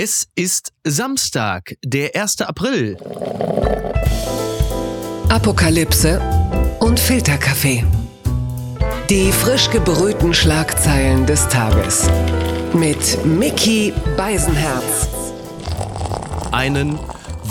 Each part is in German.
Es ist Samstag, der 1. April. Apokalypse und Filterkaffee. Die frisch gebrühten Schlagzeilen des Tages. Mit Mickey Beisenherz. Einen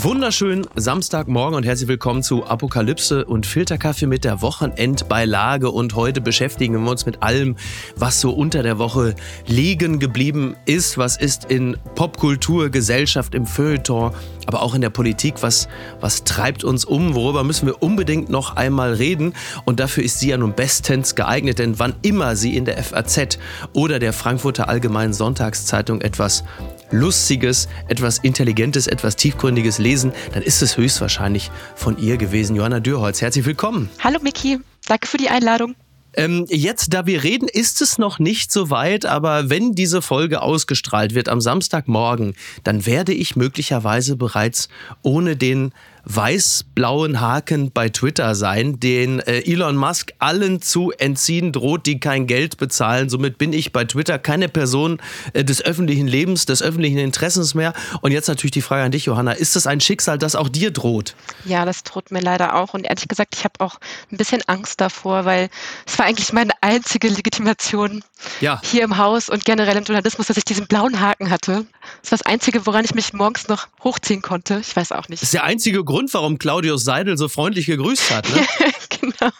wunderschönen Samstagmorgen und herzlich willkommen zu Apokalypse und Filterkaffee mit der Wochenendbeilage. Und heute beschäftigen wir uns mit allem, was so unter der Woche liegen geblieben ist. Was ist in Popkultur, Gesellschaft, im Feuilleton, aber auch in der Politik? Was, was treibt uns um? Worüber müssen wir unbedingt noch einmal reden? Und dafür ist sie ja nun bestens geeignet, denn wann immer sie in der FAZ oder der Frankfurter Allgemeinen Sonntagszeitung etwas Lustiges, etwas Intelligentes, etwas Tiefgründiges lesen, dann ist es höchstwahrscheinlich von ihr gewesen. Johanna Dürholz, herzlich willkommen. Hallo Miki, danke für die Einladung. Ähm, jetzt, da wir reden, ist es noch nicht so weit, aber wenn diese Folge ausgestrahlt wird am Samstagmorgen, dann werde ich möglicherweise bereits ohne den weiß-blauen Haken bei Twitter sein, den äh, Elon Musk allen zu entziehen droht, die kein Geld bezahlen. Somit bin ich bei Twitter keine Person äh, des öffentlichen Lebens, des öffentlichen Interessens mehr. Und jetzt natürlich die Frage an dich, Johanna. Ist das ein Schicksal, das auch dir droht? Ja, das droht mir leider auch. Und ehrlich gesagt, ich habe auch ein bisschen Angst davor, weil es war eigentlich meine einzige Legitimation ja. hier im Haus und generell im Journalismus, dass ich diesen blauen Haken hatte. Das war das Einzige, woran ich mich morgens noch hochziehen konnte. Ich weiß auch nicht. Das ist der einzige Grund, Grund, warum Claudius Seidel so freundlich gegrüßt hat. Ne? genau.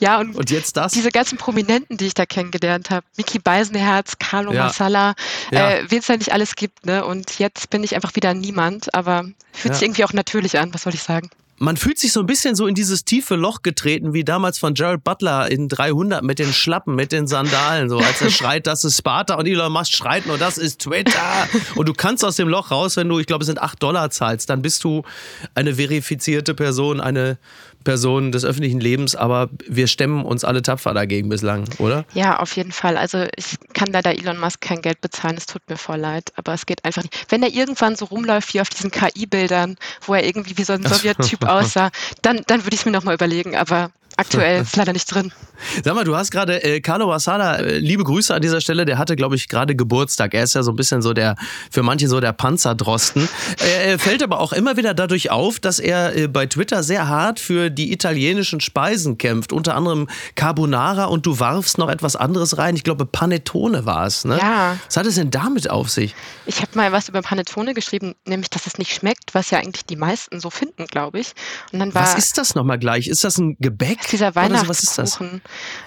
Ja, und, und, jetzt das? Diese ganzen Prominenten, die ich da kennengelernt habe. Miki Beisenherz, Carlo ja. Massala, ja. äh, wen es da nicht alles gibt. Ne? Und jetzt bin ich einfach wieder niemand, aber fühlt ja. sich irgendwie auch natürlich an, was soll ich sagen man fühlt sich so ein bisschen so in dieses tiefe Loch getreten, wie damals von Jared Butler in 300 mit den Schlappen, mit den Sandalen, so als er schreit, das ist Sparta und Elon Musk schreit nur, das ist Twitter. Und du kannst aus dem Loch raus, wenn du, ich glaube, es sind 8 Dollar zahlst, dann bist du eine verifizierte Person, eine Person des öffentlichen Lebens, aber wir stemmen uns alle tapfer dagegen bislang, oder? Ja, auf jeden Fall. Also ich kann leider Elon Musk kein Geld bezahlen, es tut mir voll leid, aber es geht einfach nicht. Wenn er irgendwann so rumläuft wie auf diesen KI-Bildern, wo er irgendwie wie so ein Sowjet-Typ aussah, dann, dann würde ich es mir nochmal überlegen, aber aktuell ist leider nicht drin. Sag mal, du hast gerade äh, Carlo Asada, äh, liebe Grüße an dieser Stelle, der hatte, glaube ich, gerade Geburtstag. Er ist ja so ein bisschen so der, für manche so der Panzerdrosten. Er fällt aber auch immer wieder dadurch auf, dass er äh, bei Twitter sehr hart für die italienischen Speisen kämpft. Unter anderem Carbonara und du warfst noch etwas anderes rein. Ich glaube, Panettone war es. Ne? Ja. Was hat es denn damit auf sich? Ich habe mal was über Panettone geschrieben, nämlich, dass es nicht schmeckt, was ja eigentlich die meisten so finden, glaube ich. Und dann war, was ist das nochmal gleich? Ist das ein Gebäck? Dieser Weihnachtskuchen. Was ist das?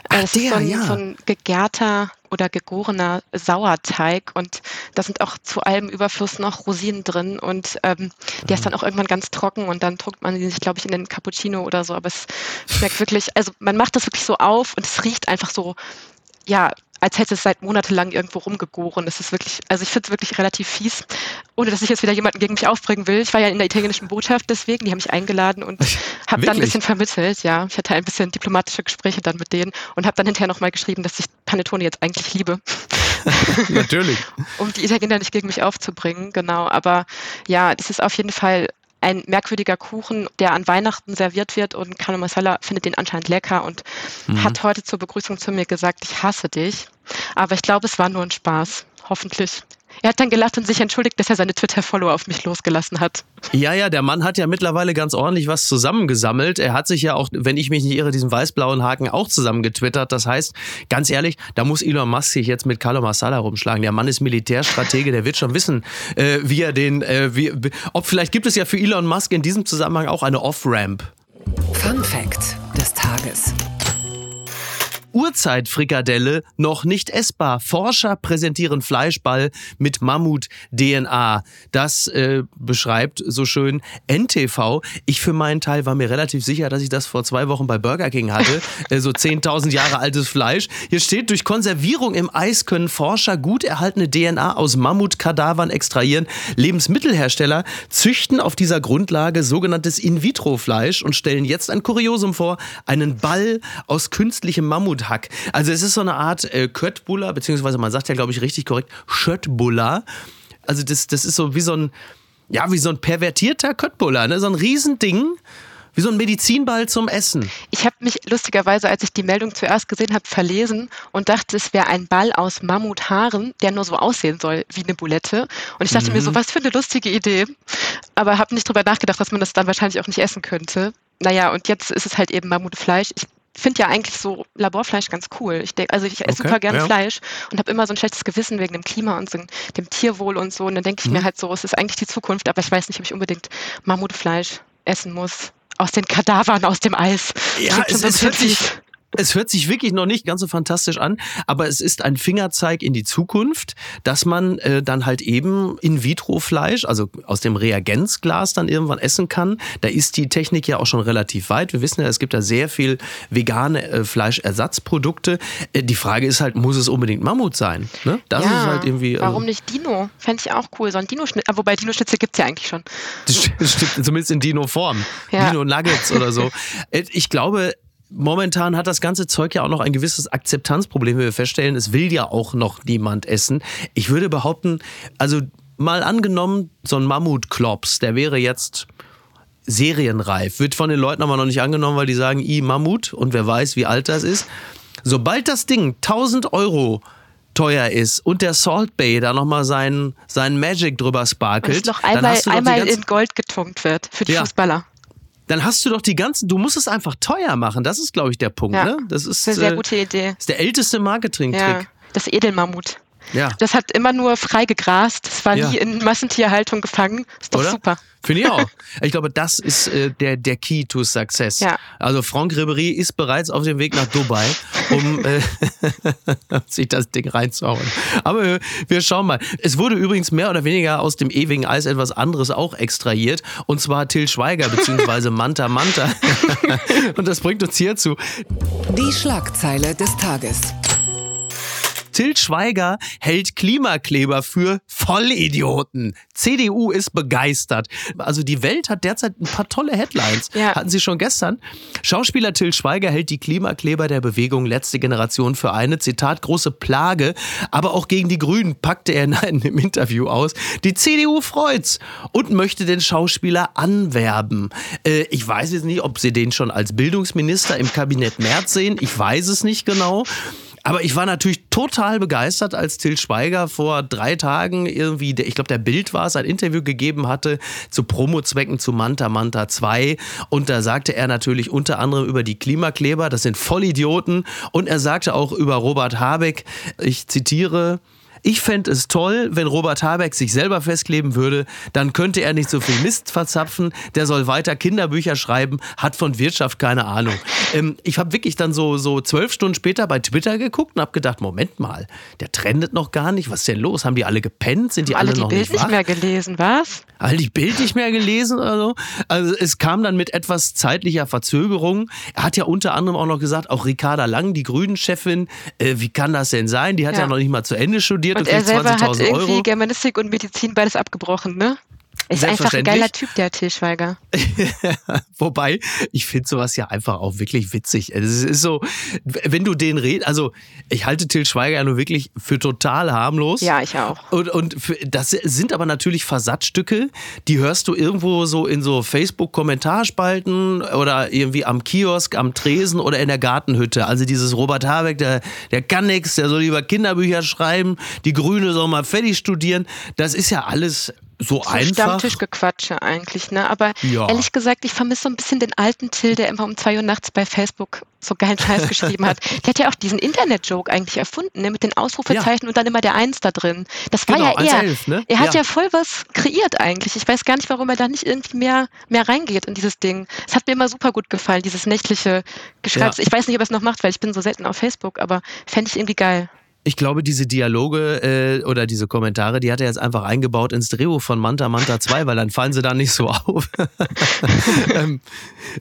Ach, das der, ist so ein, ja. so ein gegärter oder gegorener Sauerteig und da sind auch zu allem Überfluss noch Rosinen drin und ähm, der ist dann auch irgendwann ganz trocken und dann druckt man sich, glaube ich, in den Cappuccino oder so, aber es schmeckt wirklich, also man macht das wirklich so auf und es riecht einfach so, ja, als hätte es seit monatelang irgendwo rumgegoren. Das ist wirklich, also ich finde es wirklich relativ fies, ohne dass ich jetzt wieder jemanden gegen mich aufbringen will. Ich war ja in der italienischen Botschaft deswegen, die haben mich eingeladen und habe dann ein bisschen vermittelt, ja. Ich hatte ein bisschen diplomatische Gespräche dann mit denen und habe dann hinterher nochmal geschrieben, dass ich Panettone jetzt eigentlich liebe. Natürlich. um die Italiener nicht gegen mich aufzubringen, genau. Aber ja, das ist auf jeden Fall ein merkwürdiger Kuchen, der an Weihnachten serviert wird und Carlo Masala findet den anscheinend lecker und mhm. hat heute zur Begrüßung zu mir gesagt, ich hasse dich. Aber ich glaube, es war nur ein Spaß. Hoffentlich. Er hat dann gelacht und sich entschuldigt, dass er seine Twitter-Follower auf mich losgelassen hat. Ja, ja, der Mann hat ja mittlerweile ganz ordentlich was zusammengesammelt. Er hat sich ja auch, wenn ich mich nicht irre, diesen weiß-blauen Haken auch zusammengetwittert. Das heißt, ganz ehrlich, da muss Elon Musk sich jetzt mit Carlo Massala rumschlagen. Der Mann ist Militärstratege, der wird schon wissen, äh, wie er den, äh, wie, ob vielleicht gibt es ja für Elon Musk in diesem Zusammenhang auch eine Off-Ramp. Fun Fact des Tages. Urzeitfrikadelle noch nicht essbar. Forscher präsentieren Fleischball mit Mammut-DNA. Das äh, beschreibt so schön NTV. Ich für meinen Teil war mir relativ sicher, dass ich das vor zwei Wochen bei Burger King hatte. äh, so 10.000 Jahre altes Fleisch. Hier steht, durch Konservierung im Eis können Forscher gut erhaltene DNA aus Mammutkadavern extrahieren. Lebensmittelhersteller züchten auf dieser Grundlage sogenanntes In-vitro-Fleisch und stellen jetzt ein Kuriosum vor. Einen Ball aus künstlichem Mammut Mammuthack. Also es ist so eine Art äh, Köttbullar, beziehungsweise man sagt ja, glaube ich, richtig korrekt, Schöttbullar. Also das, das ist so wie so ein, ja, wie so ein pervertierter Köttbullar, ne? so ein Riesending Wie so ein Medizinball zum Essen. Ich habe mich lustigerweise, als ich die Meldung zuerst gesehen habe, verlesen und dachte, es wäre ein Ball aus Mammuthaaren, der nur so aussehen soll wie eine Bulette. Und ich dachte mhm. mir so, was für eine lustige Idee. Aber habe nicht drüber nachgedacht, dass man das dann wahrscheinlich auch nicht essen könnte. Naja, und jetzt ist es halt eben Mammutfleisch. Ich finde ja eigentlich so Laborfleisch ganz cool. Ich denk, also ich esse okay, super gerne ja. Fleisch und habe immer so ein schlechtes Gewissen wegen dem Klima und so, dem Tierwohl und so. Und dann denke ich mhm. mir halt so, es ist eigentlich die Zukunft, aber ich weiß nicht, ob ich unbedingt Mammutfleisch essen muss aus den Kadavern, aus dem Eis. Ja, es, es hört sich, es hört sich wirklich noch nicht ganz so fantastisch an, aber es ist ein Fingerzeig in die Zukunft, dass man äh, dann halt eben In-vitro-Fleisch, also aus dem Reagenzglas dann irgendwann essen kann. Da ist die Technik ja auch schon relativ weit. Wir wissen ja, es gibt da sehr viel vegane äh, Fleischersatzprodukte. Äh, die Frage ist halt, muss es unbedingt Mammut sein? Ne? Das ja, ist halt irgendwie. Äh, warum nicht Dino? Fände ich auch cool. So ein Dino-Schnitt, ah, wobei Dino-Schnitzel gibt es ja eigentlich schon. Das stimmt, zumindest in Dino-Form. Ja. Dino-Nuggets oder so. Äh, ich glaube, momentan hat das ganze Zeug ja auch noch ein gewisses Akzeptanzproblem, wie wir feststellen. Es will ja auch noch niemand essen. Ich würde behaupten, also mal angenommen, so ein Mammutklops, der wäre jetzt serienreif, wird von den Leuten aber noch nicht angenommen, weil die sagen, i Mammut und wer weiß, wie alt das ist. Sobald das Ding 1000 Euro teuer ist und der Salt Bay da nochmal sein, sein Magic drüber sparkelt. Und es noch einmal, einmal in Gold getunkt wird für die ja. Fußballer dann hast du doch die ganzen, du musst es einfach teuer machen. Das ist, glaube ich, der Punkt. Ja, ne? Das ist eine sehr äh, gute Idee. Das ist der älteste Marketing-Trick. Ja, das Edelmammut. Ja. Das hat immer nur frei gegrast. Das war ja. nie in Massentierhaltung gefangen. Ist doch Oder? super. Finde ich auch. Ich glaube, das ist äh, der, der Key to Success. Ja. Also Franck Ribéry ist bereits auf dem Weg nach Dubai, um äh, sich das Ding reinzuhauen. Aber wir, wir schauen mal. Es wurde übrigens mehr oder weniger aus dem ewigen Eis etwas anderes auch extrahiert. Und zwar Till Schweiger bzw. Manta Manta. und das bringt uns hierzu. Die Schlagzeile des Tages. Til Schweiger hält Klimakleber für Vollidioten. CDU ist begeistert. Also die Welt hat derzeit ein paar tolle Headlines. Ja. Hatten Sie schon gestern. Schauspieler Til Schweiger hält die Klimakleber der Bewegung Letzte Generation für eine, Zitat, große Plage. Aber auch gegen die Grünen packte er in einem Interview aus. Die CDU freut's und möchte den Schauspieler anwerben. Äh, ich weiß jetzt nicht, ob Sie den schon als Bildungsminister im Kabinett Merz sehen. Ich weiß es nicht genau. Aber ich war natürlich total begeistert, als Till Schweiger vor drei Tagen irgendwie, ich glaube, der Bild war es, ein Interview gegeben hatte zu Promozwecken zu Manta Manta 2. Und da sagte er natürlich unter anderem über die Klimakleber, das sind Vollidioten. Und er sagte auch über Robert Habeck, ich zitiere, ich fände es toll, wenn Robert Habeck sich selber festkleben würde, dann könnte er nicht so viel Mist verzapfen, der soll weiter Kinderbücher schreiben, hat von Wirtschaft keine Ahnung. Ähm, ich habe wirklich dann so, so zwölf Stunden später bei Twitter geguckt und habe gedacht, Moment mal, der trendet noch gar nicht, was ist denn los? Haben die alle gepennt? Sind die alle, alle die noch Bild nicht, nicht mehr gelesen, was? Alle die Bild nicht mehr gelesen oder so? Also es kam dann mit etwas zeitlicher Verzögerung. Er hat ja unter anderem auch noch gesagt, auch Ricarda Lang, die Grünen-Chefin, äh, wie kann das denn sein? Die hat ja. ja noch nicht mal zu Ende studiert studiert und, und er selber hat irgendwie Germanistik und Medizin beides abgebrochen, ne? Ist einfach ein geiler Typ, der Till Schweiger. Wobei, ich finde sowas ja einfach auch wirklich witzig. Es ist so, wenn du den redest, also ich halte Till Schweiger ja nur wirklich für total harmlos. Ja, ich auch. Und, und für, das sind aber natürlich Versatzstücke, die hörst du irgendwo so in so Facebook-Kommentarspalten oder irgendwie am Kiosk, am Tresen oder in der Gartenhütte. Also dieses Robert Habeck, der, der kann nichts, der soll lieber Kinderbücher schreiben, die Grüne soll mal fertig studieren. Das ist ja alles so, so einfach. Stammtischgequatsche eigentlich, ne? Aber ja. ehrlich gesagt, ich vermisse so ein bisschen den alten Till, der immer um zwei Uhr nachts bei Facebook so geilen Scheiß geschrieben hat. Der hat ja auch diesen Internet-Joke eigentlich erfunden, ne? Mit den Ausrufezeichen ja. und dann immer der Eins da drin. Das war genau, ja er. 11, ne? Er hat ja. ja. voll was kreiert eigentlich. Ich weiß gar nicht, warum er da nicht irgendwie mehr, mehr reingeht in dieses Ding. Es hat mir immer super gut gefallen, dieses nächtliche Geschreibs. Ich weiß nicht, ob er es noch macht, weil ich bin so selten auf Facebook, aber fände ich irgendwie geil. Ich glaube, diese Dialoge äh, oder diese Kommentare, die hat er jetzt einfach eingebaut ins Drehbuch von Manta Manta 2, weil dann fallen sie da nicht so auf. ähm,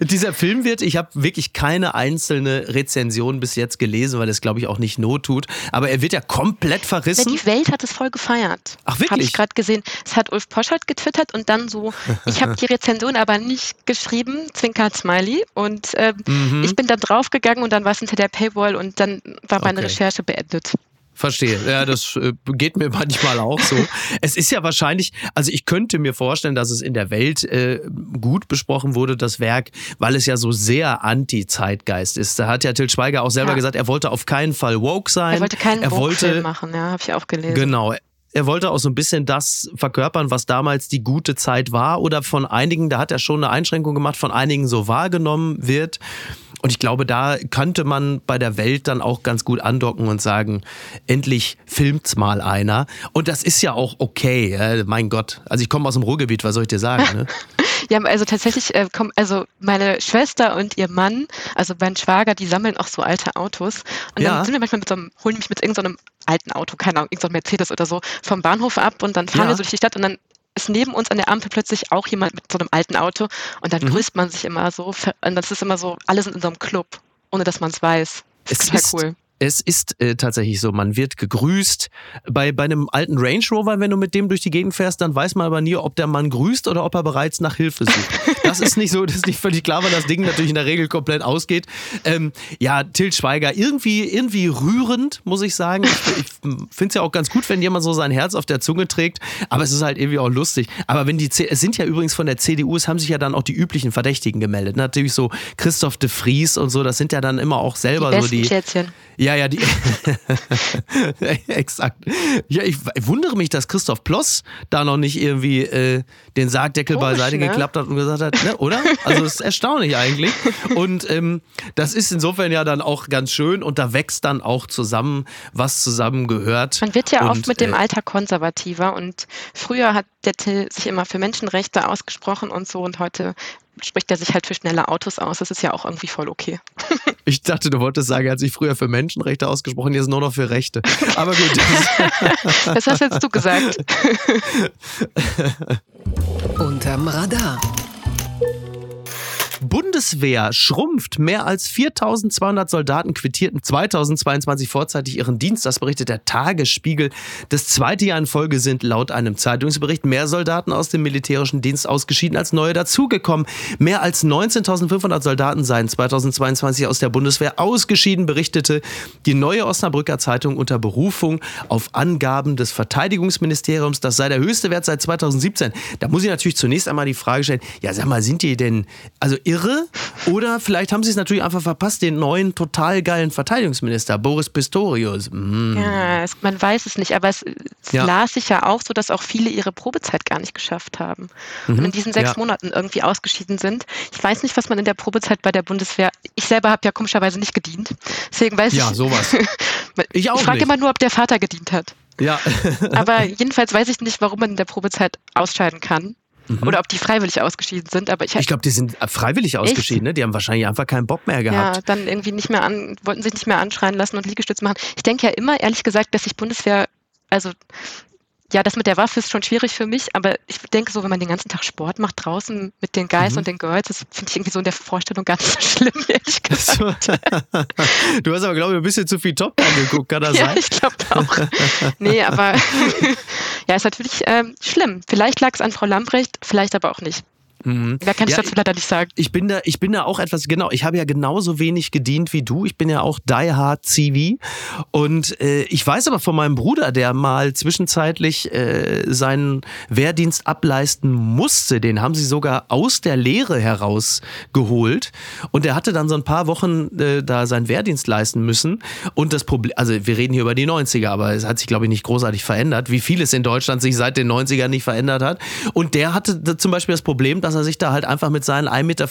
dieser Film wird, ich habe wirklich keine einzelne Rezension bis jetzt gelesen, weil es, glaube ich, auch nicht Not tut. Aber er wird ja komplett verrissen. Ja, die Welt hat es voll gefeiert. Ach, wirklich? Habe ich gerade gesehen. Es hat Ulf Poschert getwittert und dann so, ich habe die Rezension aber nicht geschrieben, Zwinker Smiley. Und äh, mhm. ich bin dann draufgegangen und dann war es hinter der Paywall und dann war meine okay. Recherche beendet. Verstehe. Ja, das äh, geht mir manchmal auch so. Es ist ja wahrscheinlich, also ich könnte mir vorstellen, dass es in der Welt äh, gut besprochen wurde, das Werk, weil es ja so sehr anti-Zeitgeist ist. Da hat ja Til Schweiger auch selber ja. gesagt, er wollte auf keinen Fall woke sein. Er wollte keinen er wollte, machen, ja, habe ich auch gelesen. Genau. Er wollte auch so ein bisschen das verkörpern, was damals die gute Zeit war oder von einigen, da hat er schon eine Einschränkung gemacht, von einigen so wahrgenommen wird. Und ich glaube, da könnte man bei der Welt dann auch ganz gut andocken und sagen, endlich filmt's mal einer. Und das ist ja auch okay. Äh, mein Gott. Also ich komme aus dem Ruhrgebiet, was soll ich dir sagen? Ne? ja, also tatsächlich äh, kommen, also meine Schwester und ihr Mann, also mein Schwager, die sammeln auch so alte Autos. Und ja. dann sind wir manchmal mit so einem, holen mich mit irgendeinem so alten Auto, keine Ahnung, irgendein so Mercedes oder so, vom Bahnhof ab und dann fahren ja. wir so durch die Stadt und dann ist neben uns an der Ampel plötzlich auch jemand mit so einem alten Auto und dann mhm. grüßt man sich immer so. Und das ist immer so, alle sind in so einem Club, ohne dass man es weiß. Das ist total cool. Es ist äh, tatsächlich so, man wird gegrüßt. Bei, bei einem alten Range Rover, wenn du mit dem durch die Gegend fährst, dann weiß man aber nie, ob der Mann grüßt oder ob er bereits nach Hilfe sucht. Das ist nicht so, das ist nicht völlig klar, weil das Ding natürlich in der Regel komplett ausgeht. Ähm, ja, Til Schweiger, irgendwie, irgendwie rührend, muss ich sagen. Ich, ich finde es ja auch ganz gut, wenn jemand so sein Herz auf der Zunge trägt, aber es ist halt irgendwie auch lustig. Aber wenn die, C es sind ja übrigens von der CDU, es haben sich ja dann auch die üblichen Verdächtigen gemeldet. Natürlich so Christoph de Vries und so, das sind ja dann immer auch selber die so die. Schätzchen. Ja, ja, die. Exakt. Ja, ich wundere mich, dass Christoph Ploss da noch nicht irgendwie äh, den Sargdeckel Komisch, beiseite ne? geklappt hat und gesagt hat, ne, oder? Also das ist erstaunlich eigentlich. Und ähm, das ist insofern ja dann auch ganz schön und da wächst dann auch zusammen, was zusammen gehört. Man wird ja und, oft mit dem äh, Alter konservativer und früher hat der Till sich immer für Menschenrechte ausgesprochen und so und heute spricht er sich halt für schnelle Autos aus. Das ist ja auch irgendwie voll okay. Ich dachte, du wolltest sagen, er hat sich früher für Menschenrechte ausgesprochen, jetzt nur noch für Rechte. Aber gut. Was hast jetzt du gesagt? Unterm Radar. Bundeswehr schrumpft. Mehr als 4200 Soldaten quittierten 2022 vorzeitig ihren Dienst. Das berichtet der Tagesspiegel. Das zweite Jahr in Folge sind laut einem Zeitungsbericht mehr Soldaten aus dem militärischen Dienst ausgeschieden als neue dazugekommen. Mehr als 19.500 Soldaten seien 2022 aus der Bundeswehr ausgeschieden, berichtete die neue Osnabrücker Zeitung unter Berufung auf Angaben des Verteidigungsministeriums. Das sei der höchste Wert seit 2017. Da muss ich natürlich zunächst einmal die Frage stellen, ja sag mal, sind die denn, also irre oder vielleicht haben sie es natürlich einfach verpasst, den neuen total geilen Verteidigungsminister Boris Pistorius. Mm. Ja, es, man weiß es nicht, aber es, es ja. las sich ja auch so, dass auch viele ihre Probezeit gar nicht geschafft haben mhm. und in diesen sechs ja. Monaten irgendwie ausgeschieden sind. Ich weiß nicht, was man in der Probezeit bei der Bundeswehr. Ich selber habe ja komischerweise nicht gedient, deswegen weiß ja, ich. Ja, sowas. Ich auch. Ich frage immer nur, ob der Vater gedient hat. Ja. aber jedenfalls weiß ich nicht, warum man in der Probezeit ausscheiden kann. Mhm. Oder ob die freiwillig ausgeschieden sind. Aber ich, ich glaube, die sind freiwillig ausgeschieden. Ne? Die haben wahrscheinlich einfach keinen Bock mehr gehabt. Ja, dann irgendwie nicht mehr an, wollten sich nicht mehr anschreien lassen und Liegestütze machen. Ich denke ja immer, ehrlich gesagt, dass sich Bundeswehr, also ja, das mit der Waffe ist schon schwierig für mich, aber ich denke so, wenn man den ganzen Tag Sport macht draußen mit den Guys mhm. und den Girls, das finde ich irgendwie so in der Vorstellung gar nicht so schlimm, ehrlich gesagt. du hast aber, glaube ich, ein bisschen zu viel Top angeguckt, kann das ja, sein? ich glaube auch. Nee, aber ja, ist natürlich ähm, schlimm. Vielleicht lag es an Frau Lambrecht, vielleicht aber auch nicht. Mhm. Mehr kann ich ja, dazu leider nicht sagen. Ich bin da, ich bin da auch etwas, genau, ich habe ja genauso wenig gedient wie du. Ich bin ja auch Die Hard CV. Und äh, ich weiß aber von meinem Bruder, der mal zwischenzeitlich äh, seinen Wehrdienst ableisten musste. Den haben sie sogar aus der Lehre herausgeholt. Und der hatte dann so ein paar Wochen äh, da seinen Wehrdienst leisten müssen. Und das Problem, also wir reden hier über die 90er, aber es hat sich, glaube ich, nicht großartig verändert, wie vieles in Deutschland sich seit den 90ern nicht verändert hat. Und der hatte zum Beispiel das Problem, dass er sich da halt einfach mit seinen 1,95 Meter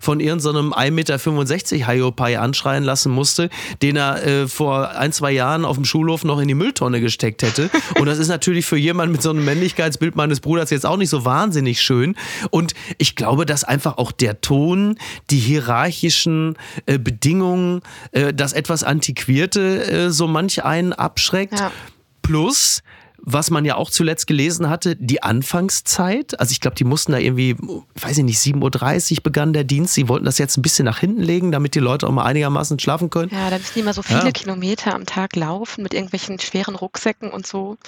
von irgendeinem 1,65 Meter Hiopai anschreien lassen musste, den er äh, vor ein, zwei Jahren auf dem Schulhof noch in die Mülltonne gesteckt hätte. Und das ist natürlich für jemanden mit so einem Männlichkeitsbild meines Bruders jetzt auch nicht so wahnsinnig schön. Und ich glaube, dass einfach auch der Ton, die hierarchischen äh, Bedingungen, äh, das etwas Antiquierte äh, so manch einen abschreckt. Ja. Plus, was man ja auch zuletzt gelesen hatte, die Anfangszeit. Also ich glaube, die mussten da irgendwie, weiß ich nicht, 7.30 Uhr begann der Dienst. Sie wollten das jetzt ein bisschen nach hinten legen, damit die Leute auch mal einigermaßen schlafen können. Ja, da müssen die immer so viele ja. Kilometer am Tag laufen mit irgendwelchen schweren Rucksäcken und so.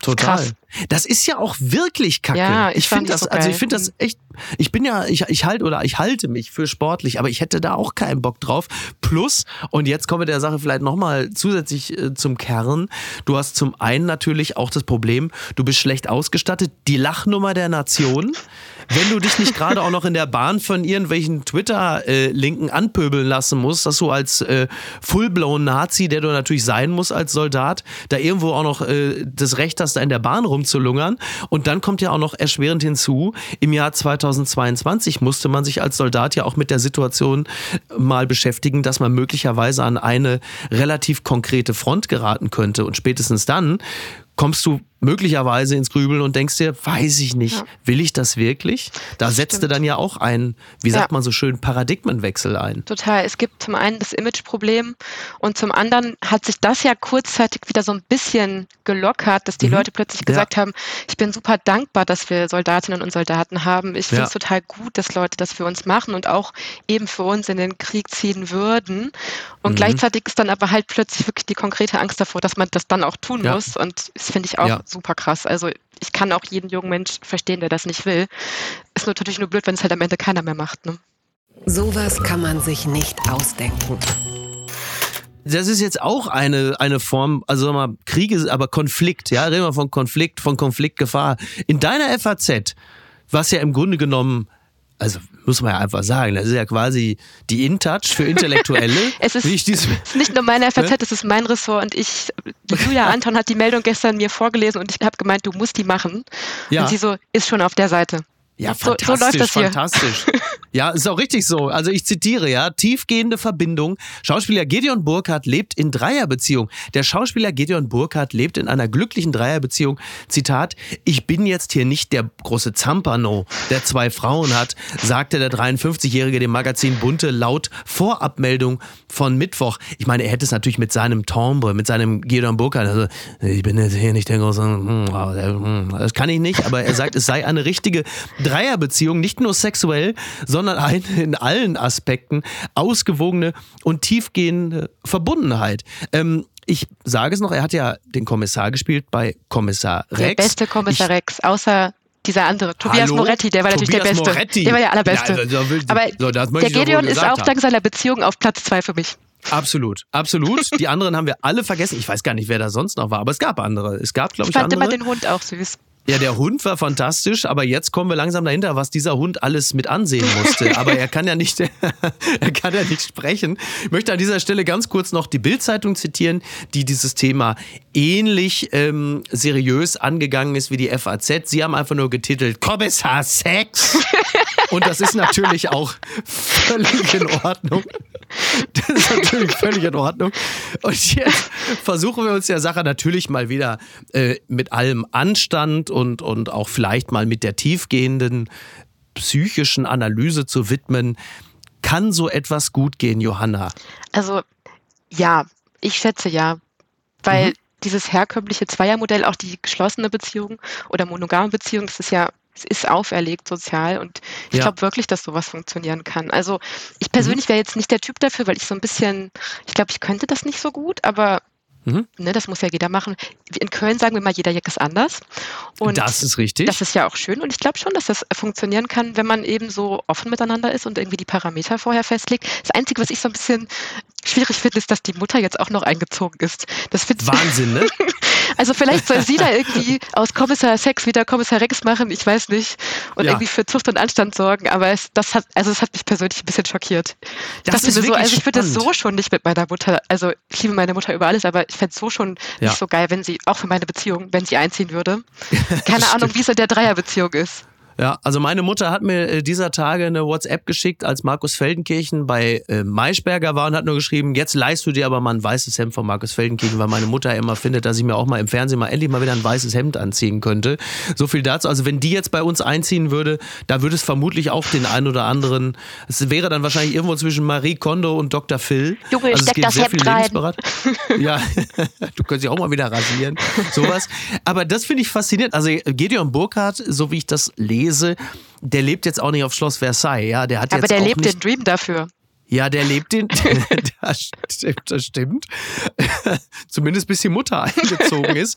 Total. Krass. Das ist ja auch wirklich kacke. Ja, ich, ich finde das, so also ich finde das echt, Ich bin ja, ich, ich halte oder ich halte mich für sportlich, aber ich hätte da auch keinen Bock drauf. Plus, und jetzt kommen wir der Sache vielleicht nochmal zusätzlich äh, zum Kern. Du hast zum einen natürlich auch das Problem, du bist schlecht ausgestattet. Die Lachnummer der Nation wenn du dich nicht gerade auch noch in der Bahn von irgendwelchen Twitter-Linken äh, anpöbeln lassen musst, dass du als äh, full-blown Nazi, der du natürlich sein musst als Soldat, da irgendwo auch noch äh, das Recht hast, da in der Bahn rumzulungern. Und dann kommt ja auch noch erschwerend hinzu, im Jahr 2022 musste man sich als Soldat ja auch mit der Situation mal beschäftigen, dass man möglicherweise an eine relativ konkrete Front geraten könnte. Und spätestens dann kommst du möglicherweise ins Grübeln und denkst dir, weiß ich nicht, ja. will ich das wirklich? Da setzte dann ja auch ein, wie sagt ja. man so schön, Paradigmenwechsel ein. Total. Es gibt zum einen das Imageproblem und zum anderen hat sich das ja kurzzeitig wieder so ein bisschen gelockert, dass die mhm. Leute plötzlich gesagt ja. haben, ich bin super dankbar, dass wir Soldatinnen und Soldaten haben. Ich finde es total gut, dass Leute das für uns machen und auch eben für uns in den Krieg ziehen würden. Und mhm. gleichzeitig ist dann aber halt plötzlich wirklich die konkrete Angst davor, dass man das dann auch tun muss. Und das finde ich auch super krass. Also ich kann auch jeden jungen Mensch verstehen, der das nicht will. Ist natürlich nur blöd, wenn es halt am Ende keiner mehr macht. Ne? Sowas kann man sich nicht ausdenken. Das ist jetzt auch eine, eine Form, also sag mal, Krieg ist aber Konflikt, ja, reden wir von Konflikt, von Konfliktgefahr. In deiner FAZ, was ja im Grunde genommen also muss man ja einfach sagen, das ist ja quasi die InTouch für Intellektuelle. es ist, es ist nicht nur meine FAZ, ne? es ist mein Ressort und ich, Julia Anton hat die Meldung gestern mir vorgelesen und ich habe gemeint, du musst die machen. Ja. Und sie so, ist schon auf der Seite. Ja, fantastisch, so, so läuft das hier. fantastisch. Ja, ist auch richtig so. Also ich zitiere, ja, tiefgehende Verbindung. Schauspieler Gideon Burkhardt lebt in Dreierbeziehung. Der Schauspieler Gideon Burkhardt lebt in einer glücklichen Dreierbeziehung. Zitat, ich bin jetzt hier nicht der große Zampano, der zwei Frauen hat, sagte der 53-Jährige dem Magazin Bunte laut Vorabmeldung von Mittwoch. Ich meine, er hätte es natürlich mit seinem Tombre, mit seinem Gideon Burkhardt, also ich bin jetzt hier nicht der große, hm, hm, das kann ich nicht, aber er sagt, es sei eine richtige Dreierbeziehung, nicht nur sexuell, sondern eine in allen Aspekten ausgewogene und tiefgehende Verbundenheit. Ähm, ich sage es noch, er hat ja den Kommissar gespielt bei Kommissar Rex. Der beste Kommissar ich, Rex, außer dieser andere, Tobias Hallo? Moretti, der war natürlich Tobias der Beste. Moretti. Der war der allerbeste. Ja, also, will, Aber so, der Gedeon ist auch dank seiner Beziehung auf Platz zwei für mich. Absolut, absolut. Die anderen haben wir alle vergessen. Ich weiß gar nicht, wer da sonst noch war, aber es gab andere. Es gab, glaube ich, ich fand andere. immer den Hund auch süß. Ja, der Hund war fantastisch, aber jetzt kommen wir langsam dahinter, was dieser Hund alles mit ansehen musste. Aber er kann ja nicht, er kann ja nicht sprechen. Ich möchte an dieser Stelle ganz kurz noch die Bildzeitung zitieren, die dieses Thema ähnlich ähm, seriös angegangen ist wie die FAZ. Sie haben einfach nur getitelt Kommissar Sex. Und das ist natürlich auch völlig in Ordnung. Das ist natürlich völlig in Ordnung. Und jetzt versuchen wir uns der Sache natürlich mal wieder äh, mit allem Anstand und, und auch vielleicht mal mit der tiefgehenden psychischen Analyse zu widmen. Kann so etwas gut gehen, Johanna? Also ja, ich schätze ja, weil mhm. dieses herkömmliche Zweiermodell, auch die geschlossene Beziehung oder monogame Beziehung, das ist ja es ist auferlegt sozial und ich ja. glaube wirklich, dass sowas funktionieren kann. Also ich persönlich mhm. wäre jetzt nicht der Typ dafür, weil ich so ein bisschen, ich glaube, ich könnte das nicht so gut, aber Mhm. Ne, das muss ja jeder machen. In Köln sagen wir mal, jeder Jack ist anders. Und das ist richtig. Das ist ja auch schön. Und ich glaube schon, dass das funktionieren kann, wenn man eben so offen miteinander ist und irgendwie die Parameter vorher festlegt. Das Einzige, was ich so ein bisschen schwierig finde, ist, dass die Mutter jetzt auch noch eingezogen ist. Das Wahnsinn, ne? Also vielleicht soll sie da irgendwie aus Kommissar Sex wieder Kommissar Rex machen, ich weiß nicht. Und ja. irgendwie für Zucht und Anstand sorgen. Aber es, das hat, also es hat mich persönlich ein bisschen schockiert. Das mir so, also ich würde das so schon nicht mit meiner Mutter, also ich liebe meine Mutter über alles, aber ich fände es so schon ja. nicht so geil, wenn sie, auch für meine Beziehung, wenn sie einziehen würde. Keine Ahnung, wie es in der Dreierbeziehung ist. Ja, also meine Mutter hat mir äh, dieser Tage eine WhatsApp geschickt, als Markus Feldenkirchen bei äh, Maischberger war und hat nur geschrieben, jetzt leihst du dir aber mal ein weißes Hemd von Markus Feldenkirchen, weil meine Mutter immer findet, dass ich mir auch mal im Fernsehen mal endlich mal wieder ein weißes Hemd anziehen könnte. So viel dazu. Also wenn die jetzt bei uns einziehen würde, da würde es vermutlich auch den einen oder anderen, es wäre dann wahrscheinlich irgendwo zwischen Marie Kondo und Dr. Phil. Junge, also steck das Hemd rein. ja, du könntest dich auch mal wieder rasieren. Sowas. Aber das finde ich faszinierend. Also Gedeon Burkhardt, so wie ich das lese, lese, der lebt jetzt auch nicht auf Schloss Versailles, ja. Der hat Aber jetzt der auch lebt nicht, den Dream dafür. Ja, der lebt den. das stimmt, das stimmt. Zumindest bis die Mutter eingezogen ist.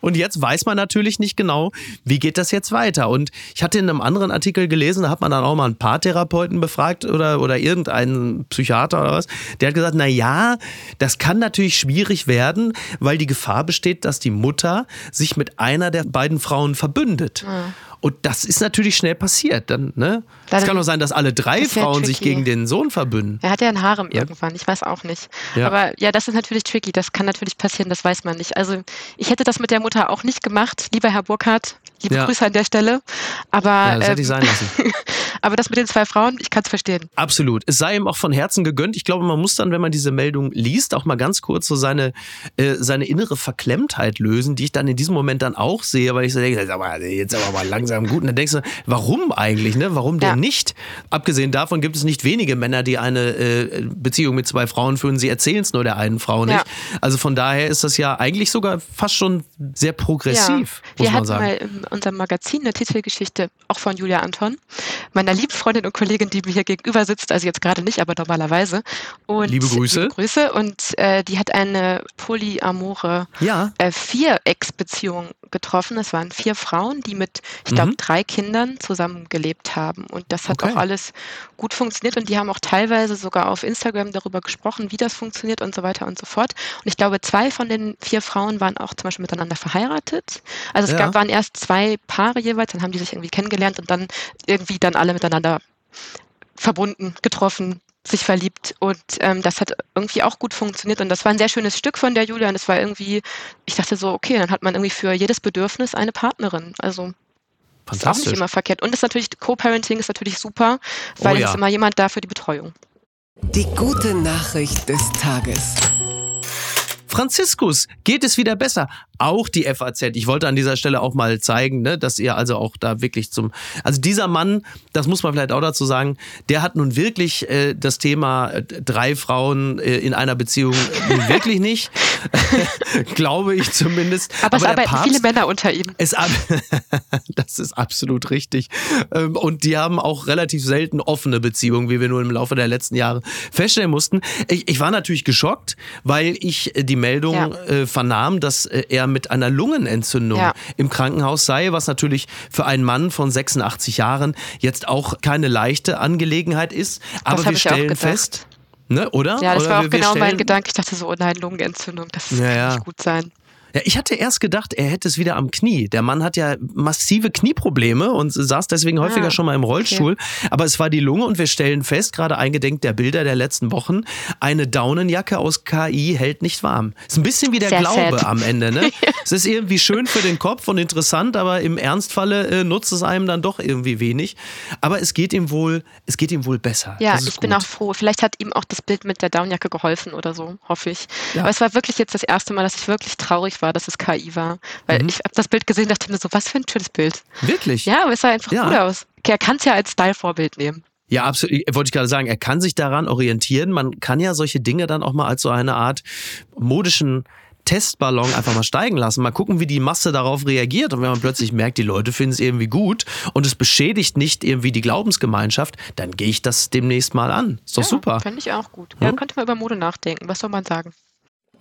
Und jetzt weiß man natürlich nicht genau, wie geht das jetzt weiter. Und ich hatte in einem anderen Artikel gelesen, da hat man dann auch mal ein paar Therapeuten befragt oder, oder irgendeinen Psychiater oder was. Der hat gesagt, na ja, das kann natürlich schwierig werden, weil die Gefahr besteht, dass die Mutter sich mit einer der beiden Frauen verbündet. Mhm. Und das ist natürlich schnell passiert. Dann, ne? Es kann auch sein, dass alle drei Frauen sich gegen den Sohn verbünden. Er hat ja ein Harem ja. irgendwann, ich weiß auch nicht. Ja. Aber ja, das ist natürlich tricky, das kann natürlich passieren, das weiß man nicht. Also ich hätte das mit der Mutter auch nicht gemacht, lieber Herr Burkhardt, liebe. Grüße an der Stelle. Aber, ja, das hätte ich ähm, sein lassen. aber das mit den zwei Frauen, ich kann es verstehen. Absolut. Es sei ihm auch von Herzen gegönnt. Ich glaube, man muss dann, wenn man diese Meldung liest, auch mal ganz kurz so seine, äh, seine innere Verklemmtheit lösen, die ich dann in diesem Moment dann auch sehe, weil ich so denke, jetzt aber mal langsam langsam gut. Und dann denkst du, warum eigentlich? Ne? Warum denn ja. nicht? Abgesehen davon gibt es nicht wenige Männer, die eine äh, Beziehung mit zwei Frauen führen. Sie erzählen es nur der einen Frau nicht. Ja. Also von daher ist das ja eigentlich sogar fast schon sehr progressiv. Ja. Wir hatten sagen. mal in unserem Magazin eine Titelgeschichte auch von Julia Anton, meiner lieben Freundin und Kollegin, die mir hier gegenüber sitzt, also jetzt gerade nicht, aber normalerweise. Und liebe Grüße. Liebe Grüße. Und äh, die hat eine polyamore ja. äh, Vier-Ex-Beziehung getroffen. Es waren vier Frauen, die mit, ich glaube, mhm. drei Kindern zusammengelebt haben. Und das hat okay. auch alles gut funktioniert. Und die haben auch teilweise sogar auf Instagram darüber gesprochen, wie das funktioniert und so weiter und so fort. Und ich glaube, zwei von den vier Frauen waren auch zum Beispiel miteinander verheiratet. Also es ja. gab, waren erst zwei Paare jeweils, dann haben die sich irgendwie kennengelernt und dann irgendwie dann alle miteinander verbunden, getroffen, sich verliebt und ähm, das hat irgendwie auch gut funktioniert und das war ein sehr schönes Stück von der Julia und es war irgendwie, ich dachte so, okay, dann hat man irgendwie für jedes Bedürfnis eine Partnerin. Also ist auch nicht immer verkehrt. Und ist natürlich, Co-Parenting ist natürlich super, weil oh, ja. es ist immer jemand da für die Betreuung. Die gute Nachricht des Tages. Franziskus geht es wieder besser. Auch die FAZ. Ich wollte an dieser Stelle auch mal zeigen, ne, dass ihr also auch da wirklich zum. Also dieser Mann, das muss man vielleicht auch dazu sagen, der hat nun wirklich äh, das Thema äh, drei Frauen äh, in einer Beziehung wirklich nicht. Glaube ich zumindest. Aber, Aber es arbeiten Papst, viele Männer unter ihm. Es, das ist absolut richtig. Ähm, und die haben auch relativ selten offene Beziehungen, wie wir nur im Laufe der letzten Jahre feststellen mussten. Ich, ich war natürlich geschockt, weil ich die Meldung ja. äh, vernahm, dass äh, er mit einer Lungenentzündung ja. im Krankenhaus sei, was natürlich für einen Mann von 86 Jahren jetzt auch keine leichte Angelegenheit ist. Aber wir stellen fest, ne, oder? Ja, das oder war auch genau mein Gedanke. Ich dachte so, oh nein, Lungenentzündung, das ja, kann nicht gut sein. Ja, ich hatte erst gedacht, er hätte es wieder am Knie. Der Mann hat ja massive Knieprobleme und saß deswegen ah, häufiger schon mal im Rollstuhl. Okay. Aber es war die Lunge und wir stellen fest, gerade eingedenk der Bilder der letzten Wochen, eine Daunenjacke aus KI hält nicht warm. Ist ein bisschen wie der Sehr Glaube sad. am Ende. Ne? es ist irgendwie schön für den Kopf und interessant, aber im Ernstfalle äh, nutzt es einem dann doch irgendwie wenig. Aber es geht ihm wohl, es geht ihm wohl besser. Ja, ich gut. bin auch froh. Vielleicht hat ihm auch das Bild mit der Daunenjacke geholfen oder so, hoffe ich. Ja. Aber es war wirklich jetzt das erste Mal, dass ich wirklich traurig war, dass es KI war. Weil mhm. ich habe das Bild gesehen und dachte mir so, was für ein schönes Bild. Wirklich? Ja, aber es sah einfach ja. gut aus. Er kann es ja als Style-Vorbild nehmen. Ja, absolut. Wollte ich gerade sagen, er kann sich daran orientieren. Man kann ja solche Dinge dann auch mal als so eine Art modischen Testballon einfach mal steigen lassen, mal gucken, wie die Masse darauf reagiert. Und wenn man plötzlich merkt, die Leute finden es irgendwie gut und es beschädigt nicht irgendwie die Glaubensgemeinschaft, dann gehe ich das demnächst mal an. Ist doch ja, super. Fände ich auch gut. Ja, hm? könnte man über Mode nachdenken. Was soll man sagen?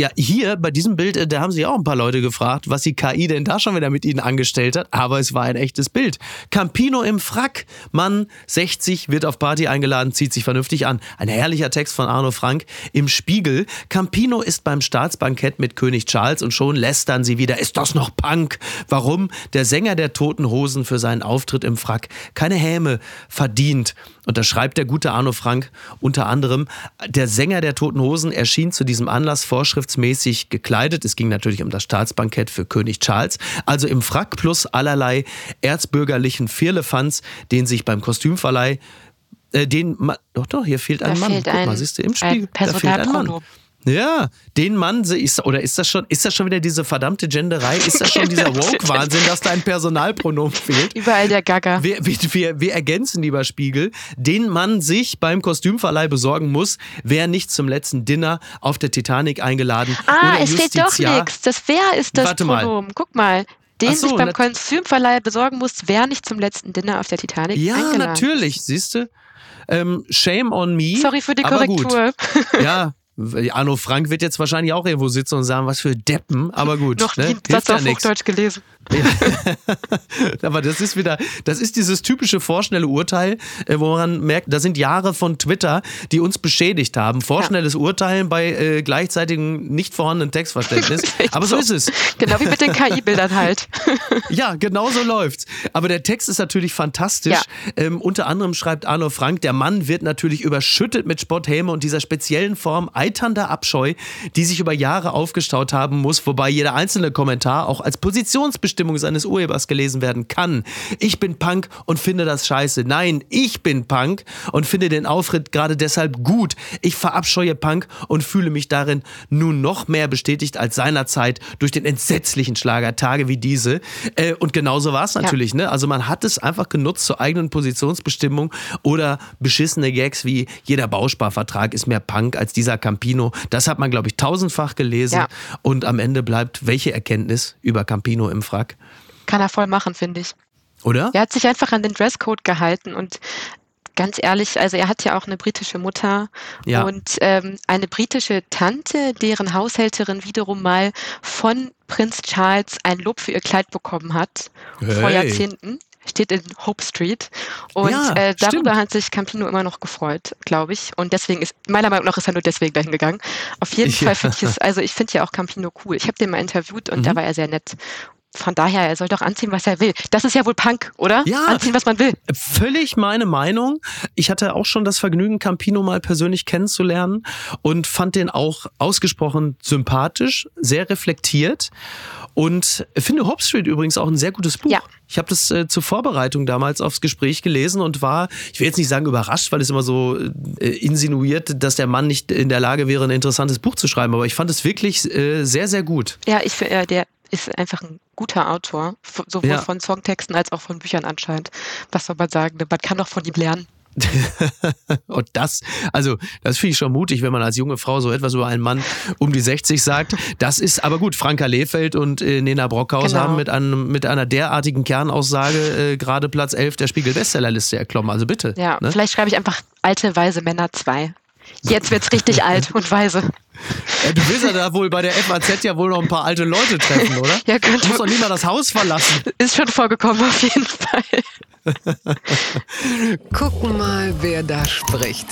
ja, hier bei diesem Bild, äh, da haben sich auch ein paar Leute gefragt, was die KI denn da schon wieder mit ihnen angestellt hat. Aber es war ein echtes Bild. Campino im Frack. Mann, 60, wird auf Party eingeladen, zieht sich vernünftig an. Ein herrlicher Text von Arno Frank im Spiegel. Campino ist beim Staatsbankett mit König Charles und schon lästern sie wieder. Ist das noch Punk? Warum? Der Sänger der Toten Hosen für seinen Auftritt im Frack keine Häme verdient. Und da schreibt der gute Arno Frank unter anderem, der Sänger der Toten Hosen erschien zu diesem Anlass vorschriftsmäßig gekleidet. Es ging natürlich um das Staatsbankett für König Charles. Also im Frack plus allerlei erzbürgerlichen Firlefanz, den sich beim Kostümverleih äh, den doch, doch, hier fehlt ein da Mann. Fehlt Guck ein, mal, siehst du im Spiegel, da fehlt ein Mann. Ja, den Mann ist, oder ist das schon, ist das schon wieder diese verdammte Genderei? Ist das schon dieser Woke-Wahnsinn, dass da ein Personalpronomen fehlt? Überall der Gaga. Wir, wir, wir ergänzen, lieber Spiegel, den man sich beim Kostümverleih besorgen muss, wer nicht zum letzten Dinner auf der Titanic eingeladen Ah, es steht doch nichts. Das wer ist das Warte Pronomen? Mal. Guck mal. Den so, sich beim Kostümverleih besorgen muss, wer nicht zum letzten Dinner auf der Titanic ja, eingeladen Ja, natürlich, siehst du. Ähm, shame on me. Sorry für die Korrektur. Ja, Arno Frank wird jetzt wahrscheinlich auch irgendwo sitzen und sagen, was für Deppen, aber gut. Noch ne? nie Satz auf Hochdeutsch gelesen. Aber das ist wieder, das ist dieses typische vorschnelle Urteil, äh, wo man merkt, da sind Jahre von Twitter, die uns beschädigt haben. Vorschnelles ja. Urteilen bei äh, gleichzeitigem nicht vorhandenen Textverständnis. aber so, so ist es. Genau wie mit den KI-Bildern halt. ja, genau so läuft's. Aber der Text ist natürlich fantastisch. Ja. Ähm, unter anderem schreibt Arno Frank, der Mann wird natürlich überschüttet mit Spotthäme und dieser speziellen Form eiternder Abscheu, die sich über Jahre aufgestaut haben muss, wobei jeder einzelne Kommentar auch als Positionsbestimmung seines Urhebers gelesen werden kann. Ich bin Punk und finde das scheiße. Nein, ich bin Punk und finde den Auftritt gerade deshalb gut. Ich verabscheue Punk und fühle mich darin nun noch mehr bestätigt als seinerzeit durch den entsetzlichen Schlager Tage wie diese. Äh, und genauso war es natürlich. Ja. Ne? Also man hat es einfach genutzt zur eigenen Positionsbestimmung oder beschissene Gags wie jeder Bausparvertrag ist mehr Punk als dieser Campino. Das hat man, glaube ich, tausendfach gelesen. Ja. Und am Ende bleibt welche Erkenntnis über Campino im Frack? Kann er voll machen, finde ich. Oder? Er hat sich einfach an den Dresscode gehalten und ganz ehrlich, also er hat ja auch eine britische Mutter ja. und ähm, eine britische Tante, deren Haushälterin wiederum mal von Prinz Charles ein Lob für ihr Kleid bekommen hat hey. vor Jahrzehnten steht in Hope Street. Und ja, äh, darüber stimmt. hat sich Campino immer noch gefreut, glaube ich. Und deswegen ist, meiner Meinung nach ist er nur deswegen dahin gegangen. Auf jeden ja. Fall finde ich es, also ich finde ja auch Campino cool. Ich habe den mal interviewt und mhm. da war er sehr nett von daher, er soll doch anziehen, was er will. Das ist ja wohl Punk, oder? Ja. Anziehen, was man will. Völlig meine Meinung. Ich hatte auch schon das Vergnügen, Campino mal persönlich kennenzulernen und fand den auch ausgesprochen sympathisch, sehr reflektiert und finde Hope Street übrigens auch ein sehr gutes Buch. Ja. Ich habe das äh, zur Vorbereitung damals aufs Gespräch gelesen und war, ich will jetzt nicht sagen überrascht, weil es immer so äh, insinuiert, dass der Mann nicht in der Lage wäre, ein interessantes Buch zu schreiben. Aber ich fand es wirklich äh, sehr, sehr gut. Ja, ich finde, äh, der ist einfach ein guter Autor, sowohl ja. von Songtexten als auch von Büchern anscheinend. Was soll man sagen? Man kann doch von ihm lernen. und das, also, das finde ich schon mutig, wenn man als junge Frau so etwas über einen Mann um die 60 sagt. Das ist aber gut. Franka Lehfeld und äh, Nena Brockhaus genau. haben mit, einem, mit einer derartigen Kernaussage äh, gerade Platz 11 der Spiegel-Bestsellerliste erklommen. Also bitte. Ja, ne? vielleicht schreibe ich einfach alte, weise Männer 2. Jetzt wird es richtig alt und weise. Du willst ja da wohl bei der FAZ ja wohl noch ein paar alte Leute treffen, oder? Ja, könnte. Du musst doch nie mal das Haus verlassen. Ist schon vorgekommen, auf jeden Fall. Gucken mal, wer da spricht.